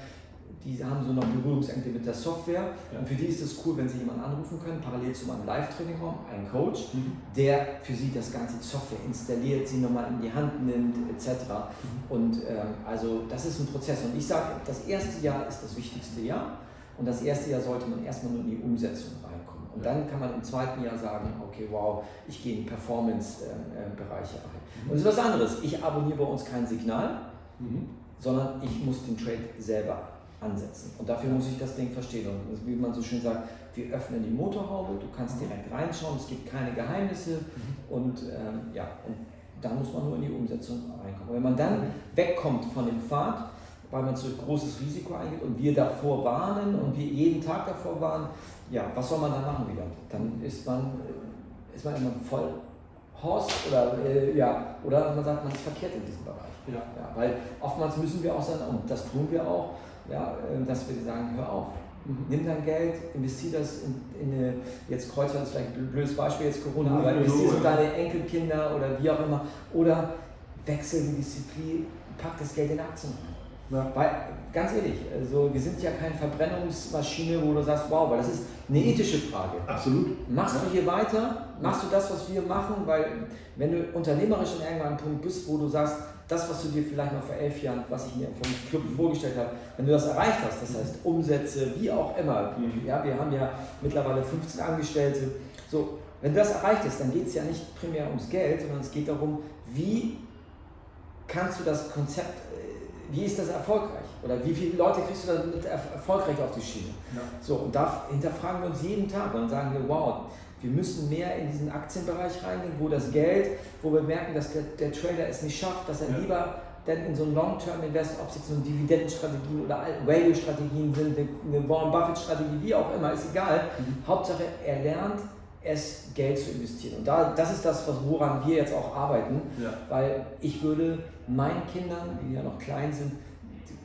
Die haben so noch Berührungsängste mit der Software. Ja. Und für die ist es cool, wenn sie jemanden anrufen können, parallel zu meinem Live-Training-Raum, einen Coach, mhm. der für sie das ganze Software installiert, sie nochmal in die Hand nimmt, etc. Mhm. Und ähm, also das ist ein Prozess. Und ich sage, das erste Jahr ist das wichtigste Jahr. Und das erste Jahr sollte man erstmal nur in die Umsetzung reinkommen. Und dann kann man im zweiten Jahr sagen, okay, wow, ich gehe in Performance-Bereiche rein. Und das ist was anderes. Ich abonniere bei uns kein Signal, mhm. sondern ich muss den Trade selber ansetzen. Und dafür muss ich das Ding verstehen. Und wie man so schön sagt, wir öffnen die Motorhaube, du kannst mhm. direkt reinschauen, es gibt keine Geheimnisse mhm. und ähm, ja, und dann muss man nur in die Umsetzung reinkommen. Wenn man dann wegkommt von dem Pfad, weil man so ein großes Risiko eingeht und wir davor warnen und wir jeden Tag davor warnen, ja, was soll man dann machen wieder? Dann ist man, äh, ist man immer voll Horst oder äh, ja, oder man sagt, man ist verkehrt in diesem Bereich. Ja. ja. weil oftmals müssen wir auch sagen, und das tun wir auch, ja, äh, dass wir sagen, hör auf, mhm. nimm dein Geld, investier das in, in eine, jetzt Kreuzfahrt ist vielleicht ein blödes Beispiel, jetzt Corona, aber investier es in deine Enkelkinder oder wie auch immer, oder wechsel die Disziplin, pack das Geld in Aktien ja. Weil, ganz ehrlich, also wir sind ja keine Verbrennungsmaschine, wo du sagst, wow, weil das ist eine ethische Frage. Absolut. Machst ja. du hier weiter? Machst du das, was wir machen? Weil wenn du unternehmerisch an irgendeinem Punkt bist, wo du sagst, das, was du dir vielleicht noch vor elf Jahren, was ich mir vom Club vorgestellt habe, wenn du das erreicht hast, das heißt Umsätze, wie auch immer, mhm. ja, wir haben ja mittlerweile 15 Angestellte, so, wenn du das erreicht hast, dann geht es ja nicht primär ums Geld, sondern es geht darum, wie kannst du das Konzept wie ist das erfolgreich? Oder wie viele Leute kriegst du damit erfolgreich auf die Schiene? Ja. So, und da hinterfragen wir uns jeden Tag und sagen wir, wow, wir müssen mehr in diesen Aktienbereich reingehen, wo das Geld, wo wir merken, dass der, der Trader es nicht schafft, dass er ja. lieber denn in so ein Long-Term-Invest, ob es jetzt so Dividendenstrategien oder Value-Strategien sind, eine Warren Buffett-Strategie, wie auch immer, ist egal. Mhm. Hauptsache, er lernt, es Geld zu investieren. Und da, das ist das, woran wir jetzt auch arbeiten, ja. weil ich würde meinen Kindern, die ja noch klein sind,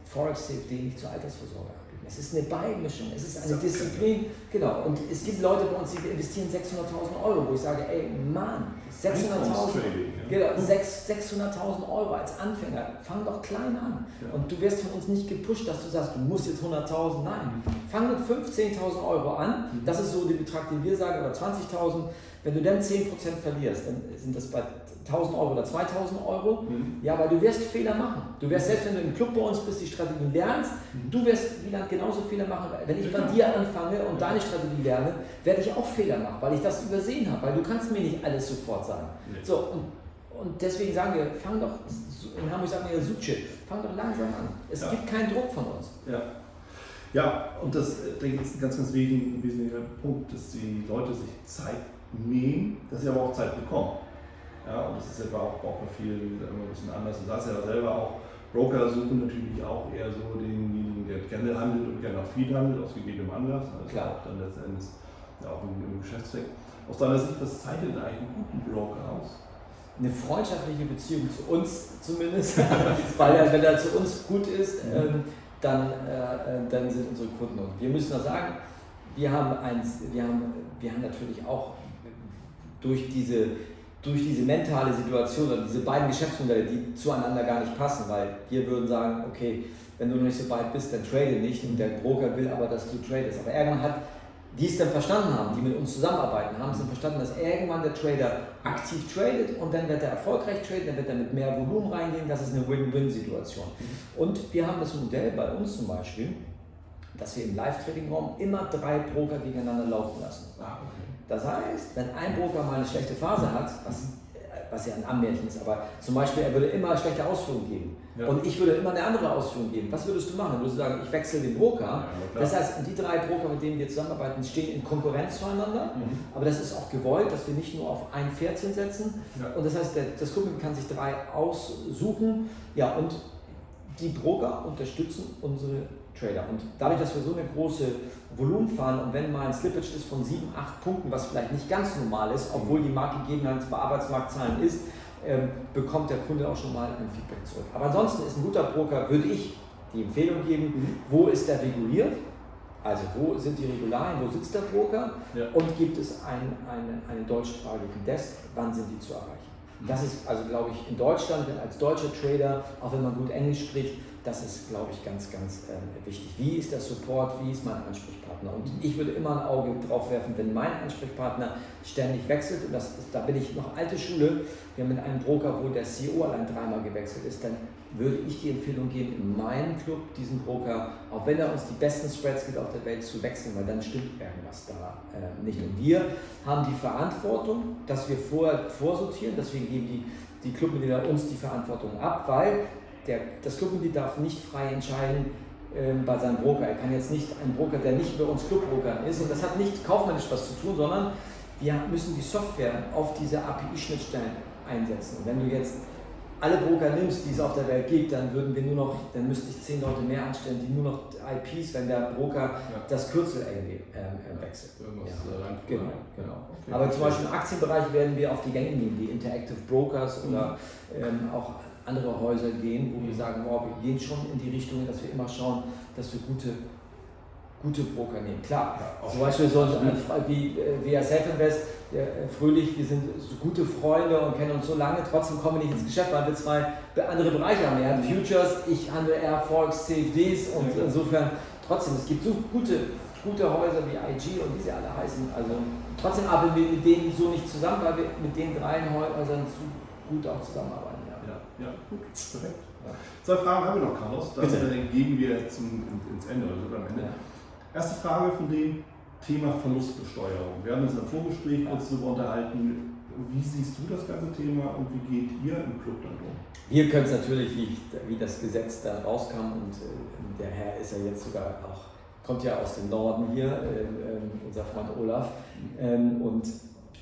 Forex CFD nicht zur Altersvorsorge abgeben. Es ist eine Beimischung, es ist eine Disziplin. Genau, und es gibt Leute bei uns, die investieren 600.000 Euro, wo ich sage, ey Mann, 600.000 genau, 600.000 Euro als Anfänger, fang doch klein an. Und du wirst von uns nicht gepusht, dass du sagst, du musst jetzt 100.000. Nein, fang mit 15.000 Euro an. Mhm. Das ist so der Betrag, den wir sagen, oder 20.000. Wenn du dann 10% verlierst, dann sind das bei 1000 Euro oder 2000 Euro. Mhm. Ja, weil du wirst Fehler machen. Du wirst selbst, wenn du im Club bei uns bist, die Strategien lernst, mhm. du wirst Wieland genauso Fehler machen. Wenn ich bei dir anfange und deine Strategie lerne, werde ich auch Fehler machen, weil ich das übersehen habe, weil du kannst mir nicht alles sofort sagen. Nee. So, und, und deswegen sagen wir, fang doch, in Hamburg sagen wir ja Suche, fang doch langsam an. Es ja. gibt keinen Druck von uns. Ja. Ja, und das denke ich ist ein ganz, ganz wesentlicher Punkt, dass die Leute sich Zeit nehmen, dass sie aber auch Zeit bekommen. Ja, und das ist etwa auch, auch bei vielen immer ein bisschen anders. Du sagst ja selber auch, Broker suchen natürlich auch eher so denjenigen, der gerne handelt und gerne auch viel handelt, aus gegebenem Anlass. Also Klar. auch dann letztendlich ja, auch im, im Geschäftszweck. Aus deiner Sicht, was zeichnet eigentlich einen guten Broker aus? Eine freundschaftliche Beziehung zu uns zumindest, weil er, wenn er zu uns gut ist, mhm. ähm, dann, äh, dann sind unsere Kunden. Und wir müssen noch sagen, wir haben, eins, wir, haben, wir haben natürlich auch durch diese durch diese mentale Situation oder diese beiden Geschäftsmodelle, die zueinander gar nicht passen, weil wir würden sagen, okay, wenn du noch nicht so weit bist, dann trade nicht und der Broker will aber, dass du tradest. Aber irgendwann hat die es dann verstanden haben, die mit uns zusammenarbeiten, haben es dann verstanden, dass irgendwann der Trader aktiv tradet und dann wird er erfolgreich traden, dann wird er mit mehr Volumen reingehen, das ist eine Win-Win-Situation. Und wir haben das Modell bei uns zum Beispiel, dass wir im Live-Trading-Raum immer drei Broker gegeneinander laufen lassen. Ah, okay. Das heißt, wenn ein Broker mal eine schlechte Phase hat, was, was ja ein Ammärchen ist, aber zum Beispiel, er würde immer schlechte Ausführungen geben ja. und ich würde immer eine andere Ausführung geben, was würdest du machen? Dann würdest du sagen, ich wechsle den Broker. Ja, das heißt, die drei Broker, mit denen wir zusammenarbeiten, stehen in Konkurrenz zueinander, mhm. aber das ist auch gewollt, dass wir nicht nur auf ein Pferdchen setzen. Ja. Und das heißt, der, das Kunden kann sich drei aussuchen ja, und die Broker unterstützen unsere Trader. Und dadurch, dass wir so eine große Volumen fahren und wenn mal ein Slippage ist von 7, 8 Punkten, was vielleicht nicht ganz normal ist, obwohl die Marktgegebenheit bei Arbeitsmarktzahlen ist, ähm, bekommt der Kunde auch schon mal ein Feedback zurück. Aber ansonsten ist ein guter Broker, würde ich die Empfehlung geben, mhm. wo ist der reguliert? Also wo sind die Regularien, wo sitzt der Broker ja. und gibt es einen, einen, einen deutschsprachigen Desk, wann sind die zu erreichen? Mhm. Das ist also, glaube ich, in Deutschland, wenn als deutscher Trader, auch wenn man gut Englisch spricht, das ist, glaube ich, ganz, ganz äh, wichtig. Wie ist der Support, wie ist mein Ansprechpartner? Und ich würde immer ein Auge drauf werfen, wenn mein Ansprechpartner ständig wechselt, und das ist, da bin ich noch alte Schule, wir haben mit einem Broker, wo der CEO allein dreimal gewechselt ist, dann würde ich die Empfehlung geben, in meinem Club diesen Broker, auch wenn er uns die besten Spreads gibt auf der Welt, zu wechseln, weil dann stimmt irgendwas da äh, nicht. Und wir haben die Verantwortung, dass wir vorher vorsortieren, deswegen geben die, die Clubmitglieder uns die Verantwortung ab, weil der, das Clubmitglied darf nicht frei entscheiden, ähm, bei seinem Broker. Er kann jetzt nicht ein Broker, der nicht bei uns Clubbroker ist, und das hat nicht kaufmännisch was zu tun, sondern wir müssen die Software auf diese API-Schnittstellen einsetzen. Und wenn du jetzt alle Broker nimmst, die es auf der Welt gibt, dann würden wir nur noch, dann müsste ich zehn Leute mehr anstellen, die nur noch IPs, wenn der Broker ja. das Kürzel irgendwie ähm, äh, wechselt. Ja. Genau, genau. Okay. Aber zum Beispiel im Aktienbereich werden wir auf die Gänge gehen, die Interactive Brokers mhm. oder ähm, auch andere Häuser gehen, wo mhm. wir sagen, wow, wir gehen schon in die Richtung, dass wir immer schauen, dass wir gute gute Broker nehmen. Klar, ja, zum Beispiel so wie äh, via Self Invest, der, äh, Fröhlich, wir sind so gute Freunde und kennen uns so lange, trotzdem kommen wir nicht ins Geschäft, weil wir zwei andere Bereiche haben. Er hat Futures, ich handle Forex, CFDs und ja. insofern trotzdem, es gibt so gute, gute Häuser wie IG und wie sie alle heißen. Also trotzdem arbeiten wir mit denen so nicht zusammen, weil wir mit den drei Häusern zu gut auch zusammenarbeiten. Ja, gut, perfekt. Zwei Fragen haben wir noch, Carlos. Dann Bitte. gehen wir zum, ins Ende, also am Ende. Ja. Erste Frage von dem Thema Verlustbesteuerung. Wir haben uns im Vorgespräch kurz darüber unterhalten. Wie siehst du das ganze Thema und wie geht ihr im Club dann um? Wir können es natürlich, wie, wie, das Gesetz da rauskam und äh, der Herr ist ja jetzt sogar auch, kommt ja aus dem Norden hier, äh, äh, unser Freund Olaf. Ähm, und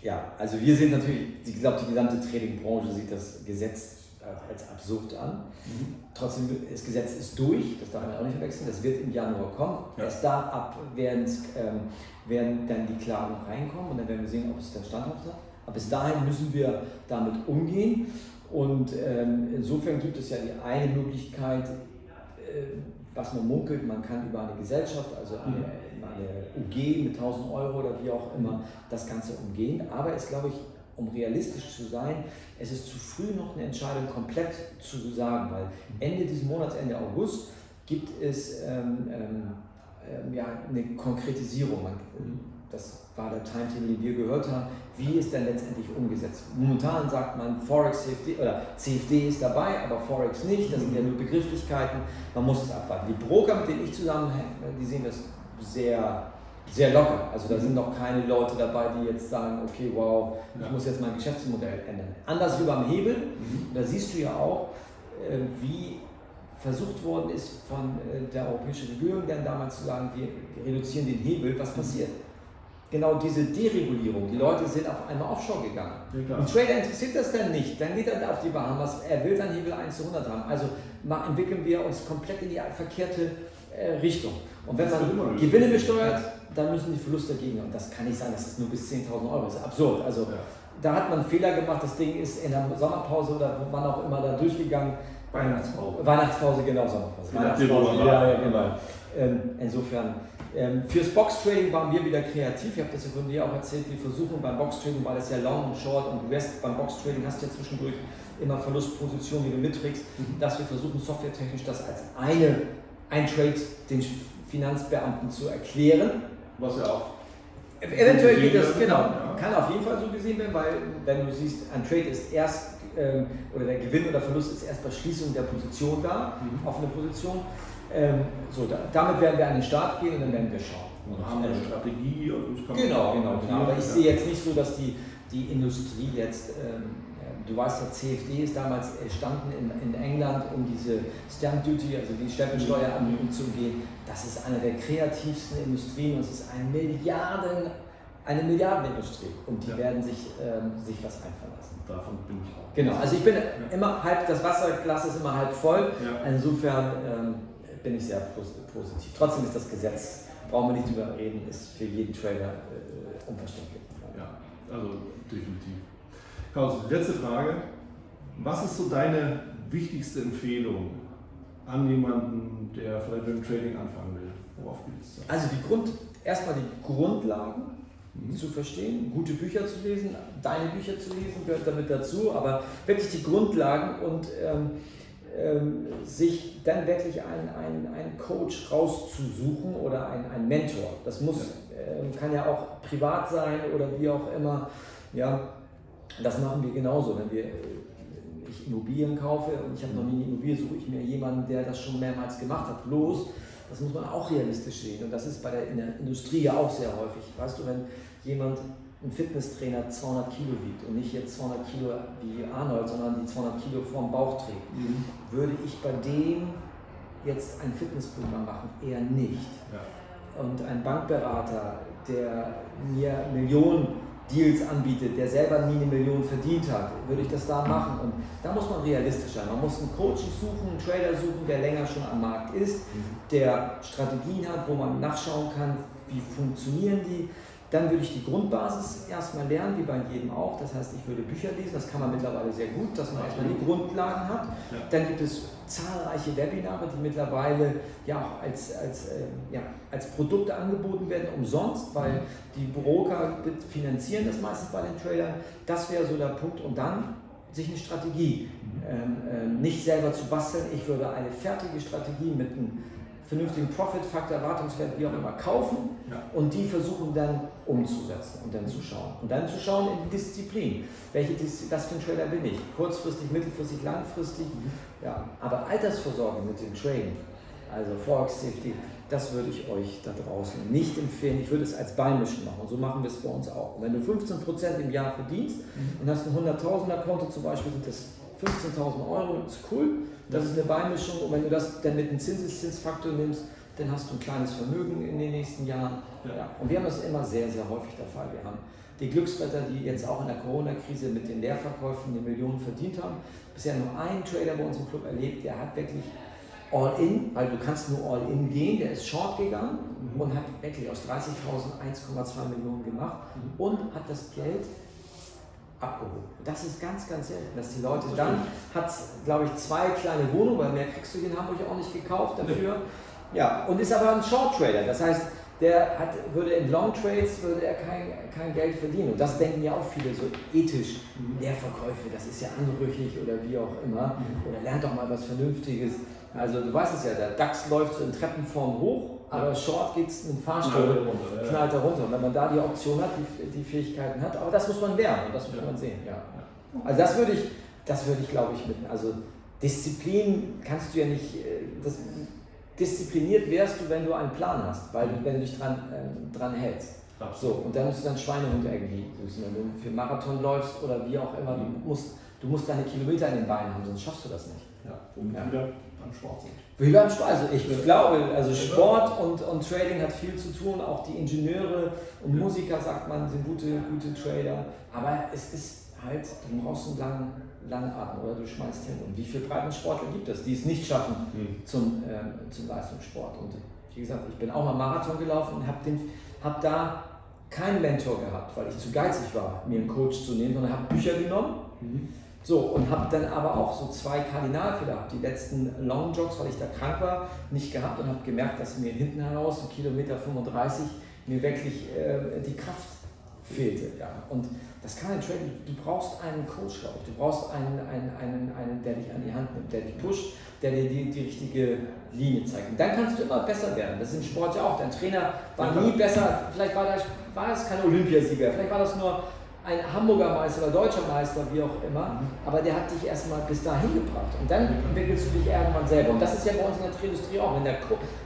ja, also wir sind natürlich, ich glaube, die gesamte Trading-Branche sieht das Gesetz als absurd an. Mhm. Trotzdem, das Gesetz ist durch, das darf man auch nicht verwechseln, das wird im Januar kommen. Ja. Erst da ab werden, ähm, werden dann die Klagen reinkommen und dann werden wir sehen, ob es dann standhaft hat. Aber bis dahin müssen wir damit umgehen. Und ähm, insofern gibt es ja die eine Möglichkeit, äh, was man munkelt, man kann über eine Gesellschaft, also eine, mhm. eine UG mit 1000 Euro oder wie auch immer, das Ganze umgehen. Aber es glaube ich um realistisch zu sein, es ist zu früh noch eine Entscheidung komplett zu sagen, weil Ende dieses Monats, Ende August, gibt es ähm, ähm, ähm ja, eine Konkretisierung. Das war der Timetable, den wir gehört haben. Wie ist denn letztendlich umgesetzt? Momentan sagt man, Forex CFD oder CFD ist dabei, aber Forex nicht. Das sind ja nur Begrifflichkeiten. Man muss es abwarten. Die Broker, mit denen ich zusammenhänge, die sehen das sehr sehr locker. Also da sind noch keine Leute dabei, die jetzt sagen, okay, wow, ich ja. muss jetzt mein Geschäftsmodell ändern. Anders wie beim Hebel, mhm. da siehst du ja auch, äh, wie versucht worden ist von äh, der europäischen Regierung dann damals zu sagen, wir reduzieren den Hebel, was passiert? Genau diese Deregulierung. Die Leute sind auf einmal offshore gegangen. Ja, Ein Trader interessiert das dann nicht. Dann geht er auf die Bahamas, er will dann Hebel 1 zu 100 haben. Also entwickeln wir uns komplett in die verkehrte äh, Richtung. Und wenn man Gewinne besteuert, dann müssen die Verluste dagegen. Und das kann nicht sein, dass es nur bis 10.000 Euro ist. Absurd. Also ja. da hat man einen Fehler gemacht. Das Ding ist in der Sommerpause oder wann auch immer da durchgegangen. Weihnachtspause. Weihnachtspause, genau, Sommerpause. Weihnachtspause, ja, ja, genau. Ähm, insofern, ähm, fürs Box-Trading waren wir wieder kreativ. Ich habe das ja von dir auch erzählt. Wir versuchen beim Box-Trading, weil es ja Long und Short und Rest beim Box-Trading hast du ja zwischendurch immer Verlustpositionen, die du mitträgst, mhm. dass wir versuchen, softwaretechnisch das als eine, ein Trade den Finanzbeamten zu erklären was ja auch. Eventuell geht das, genau, ja. kann auf jeden Fall so gesehen werden, weil wenn du siehst, ein Trade ist erst, ähm, oder der Gewinn oder Verlust ist erst bei Schließung der Position da, mhm. offene Position. Ähm, so, da, damit werden wir an den Start gehen und dann werden wir schauen. Und haben eine Strategie und Genau, genau, genau. Aber ich sehe jetzt nicht so, dass die, die Industrie jetzt ähm, Du weißt, der CFD ist damals entstanden in, in England, um diese Stamp Duty, also die Stempelsteuer mhm. umzugehen. Das ist eine der kreativsten Industrien und es ist eine Milliarden, eine Milliardenindustrie und die ja. werden sich, ähm, sich was einfallen lassen. Davon bin ich auch. Genau, also ich bin ja. immer halb, das Wasserglas ist immer halb voll. Ja. Insofern ähm, bin ich sehr positiv. Trotzdem ist das Gesetz, brauchen wir nicht drüber reden, ist für jeden Trader äh, unverständlich. Ja, also definitiv. Klaus, letzte Frage. Was ist so deine wichtigste Empfehlung an jemanden, der vielleicht mit dem Trading anfangen will? Worauf geht es Also die Grund, erstmal die Grundlagen mhm. zu verstehen, gute Bücher zu lesen, deine Bücher zu lesen gehört damit dazu, aber wirklich die Grundlagen und ähm, ähm, sich dann wirklich einen, einen, einen Coach rauszusuchen oder einen, einen Mentor. Das muss, ja. Ähm, kann ja auch privat sein oder wie auch immer. Ja, das machen wir genauso. Wenn wir, wirklich Immobilien kaufe und ich habe noch nie eine Immobilie, suche ich mir jemanden, der das schon mehrmals gemacht hat. Bloß, das muss man auch realistisch sehen und das ist bei der, in der Industrie ja auch sehr häufig. Weißt du, wenn jemand ein Fitnesstrainer 200 Kilo wiegt und nicht jetzt 200 Kilo wie Arnold, sondern die 200 Kilo vorm Bauch trägt, mhm. würde ich bei dem jetzt ein Fitnessprogramm machen? Eher nicht. Ja. Und ein Bankberater, der mir Millionen Deals anbietet, der selber nie eine Million verdient hat, würde ich das da machen. Und da muss man realistisch sein. Man muss einen Coach suchen, einen Trader suchen, der länger schon am Markt ist, mhm. der Strategien hat, wo man nachschauen kann, wie funktionieren die, dann würde ich die Grundbasis erstmal lernen, wie bei jedem auch. Das heißt, ich würde Bücher lesen, das kann man mittlerweile sehr gut, dass man erstmal die Grundlagen hat. Dann gibt es zahlreiche Webinare, die mittlerweile ja auch als, als, äh, ja, als Produkte angeboten werden, umsonst, weil die Broker finanzieren das meistens bei den Tradern. Das wäre so der Punkt. Und dann sich eine Strategie, ähm, äh, nicht selber zu basteln. Ich würde eine fertige Strategie mit einem vernünftigen Profit-Faktor, Erwartungswert, wie auch immer, kaufen ja. und die versuchen dann umzusetzen und dann zu schauen. Und dann zu schauen in die Disziplin. Welche Disziplin, das für ein Trader bin ich? Kurzfristig, mittelfristig, langfristig. Mhm. Ja. Aber Altersvorsorge mit dem Trading, also Forex Safety, das würde ich euch da draußen nicht empfehlen. Ich würde es als Beimischen machen. Und so machen wir es bei uns auch. Und wenn du 15% im Jahr verdienst mhm. und hast ein 100.000er Konto zum Beispiel, sind das 15.000 Euro, ist cool. Das ist eine Beimischung und wenn du das dann mit einem Zinseszinsfaktor nimmst, dann hast du ein kleines Vermögen in den nächsten Jahren. Ja. ja. Und wir haben das immer sehr, sehr häufig der Fall. Wir haben die Glücksritter, die jetzt auch in der Corona-Krise mit den Leerverkäufen die Millionen verdient haben. Bisher nur ein Trader bei uns im Club erlebt, der hat wirklich All-In, weil du kannst nur All-In gehen, der ist Short gegangen mhm. und hat wirklich aus 30.000 1,2 Millionen gemacht mhm. und hat das Geld abgehoben. Das ist ganz, ganz selten, dass die Leute dann, hat glaube ich, zwei kleine Wohnungen, weil mehr kriegst du hier in Hamburg auch nicht gekauft dafür. Ja, und ist aber ein Short Trader. Das heißt, der hat, würde in Long Trades würde er kein, kein Geld verdienen. Und das denken ja auch viele so ethisch. Mhm. Leerverkäufe, das ist ja anrüchig oder wie auch immer. Mhm. Oder lernt doch mal was Vernünftiges. Also du weißt es ja, der DAX läuft so in Treppenform hoch, aber Short geht es mit dem Fahrstuhl, runter, knallt er runter. Und wenn man da die Option hat, die, die Fähigkeiten hat, aber das muss man lernen und das muss man sehen. Ja. Also das würde ich, das würde ich glaube ich mit, also Disziplin kannst du ja nicht, äh, das, diszipliniert wärst du, wenn du einen Plan hast, weil wenn du dich dran, äh, dran hältst. So, und dann musst du dann Schweinehund irgendwie lösen. Wenn du für Marathon läufst oder wie auch immer, mhm. du, musst, du musst deine Kilometer in den Beinen haben, sonst schaffst du das nicht. Ja, womit ja. wieder beim Sport sind. Wie beim Sport, also ich glaube, also Sport und, und Trading hat viel zu tun, auch die Ingenieure und Musiker, sagt man, sind gute, gute Trader, aber es ist halt, du brauchst einen langen, langen Atem oder du schmeißt hin. Und wie viele Breitensportler gibt es, die es nicht schaffen mhm. zum, ähm, zum Leistungssport? Und wie gesagt, ich bin auch mal Marathon gelaufen und habe hab da keinen Mentor gehabt, weil ich zu geizig war, mir einen Coach zu nehmen, sondern habe Bücher genommen. Mhm so, und habe dann aber auch so zwei Kardinalfehler gehabt. Die letzten Long Jogs, weil ich da krank war, nicht gehabt und habe gemerkt, dass mir hinten heraus, so Kilometer 35, mir wirklich äh, die Kraft fehlte. Ja. Und das kann ein Trader, du brauchst einen Coach, glaube ich. Du brauchst einen, einen, einen, einen, der dich an die Hand nimmt, der dich pusht, der dir die, die richtige Linie zeigt. Und dann kannst du immer besser werden. Das ist im Sport ja auch. Dein Trainer war nie besser, vielleicht war, das, war es kein Olympiasieger, vielleicht war das nur ein Hamburger Meister oder deutscher Meister, wie auch immer, mhm. aber der hat dich erstmal bis dahin gebracht und dann entwickelst du dich irgendwann selber. Und das ist ja bei uns in der Industrie auch, wenn der,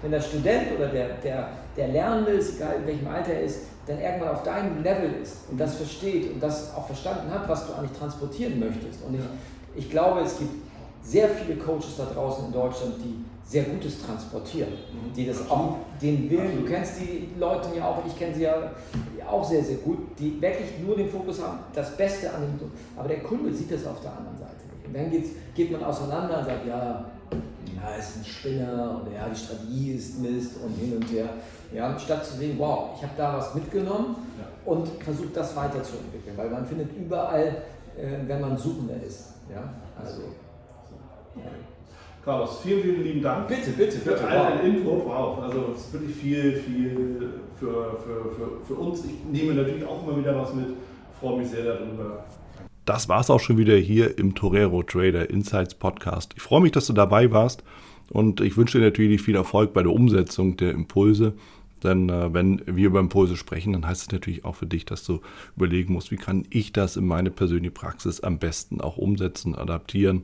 wenn der Student oder der, der, der Lernende ist, egal in welchem Alter er ist, dann irgendwann auf deinem Level ist und das versteht und das auch verstanden hat, was du eigentlich transportieren möchtest. Und ich, ich glaube, es gibt sehr viele Coaches da draußen in Deutschland, die sehr Gutes transportieren, mhm. die das auch den Willen, du kennst die Leute ja auch, ich kenne sie ja auch sehr, sehr gut, die wirklich nur den Fokus haben, das Beste an dem, aber der Kunde sieht das auf der anderen Seite nicht. Und dann geht's, geht man auseinander und sagt, ja, ja, ist ein Spinner und ja, die Strategie ist Mist und hin und her. Ja, statt zu sehen, wow, ich habe da was mitgenommen ja. und versucht das weiterzuentwickeln, weil man findet überall, äh, wenn man Suchender ist. Ja, also. Carlos, vielen, vielen lieben Dank. Bitte, bitte, für bitte. all dein Input. Wow, also es ist wirklich viel, viel für, für, für, für uns. Ich nehme natürlich auch immer wieder was mit. Freue mich sehr darüber. Das war es auch schon wieder hier im Torero Trader Insights Podcast. Ich freue mich, dass du dabei warst und ich wünsche dir natürlich viel Erfolg bei der Umsetzung der Impulse, Denn äh, wenn wir über Impulse sprechen, dann heißt es natürlich auch für dich, dass du überlegen musst, wie kann ich das in meine persönliche Praxis am besten auch umsetzen, adaptieren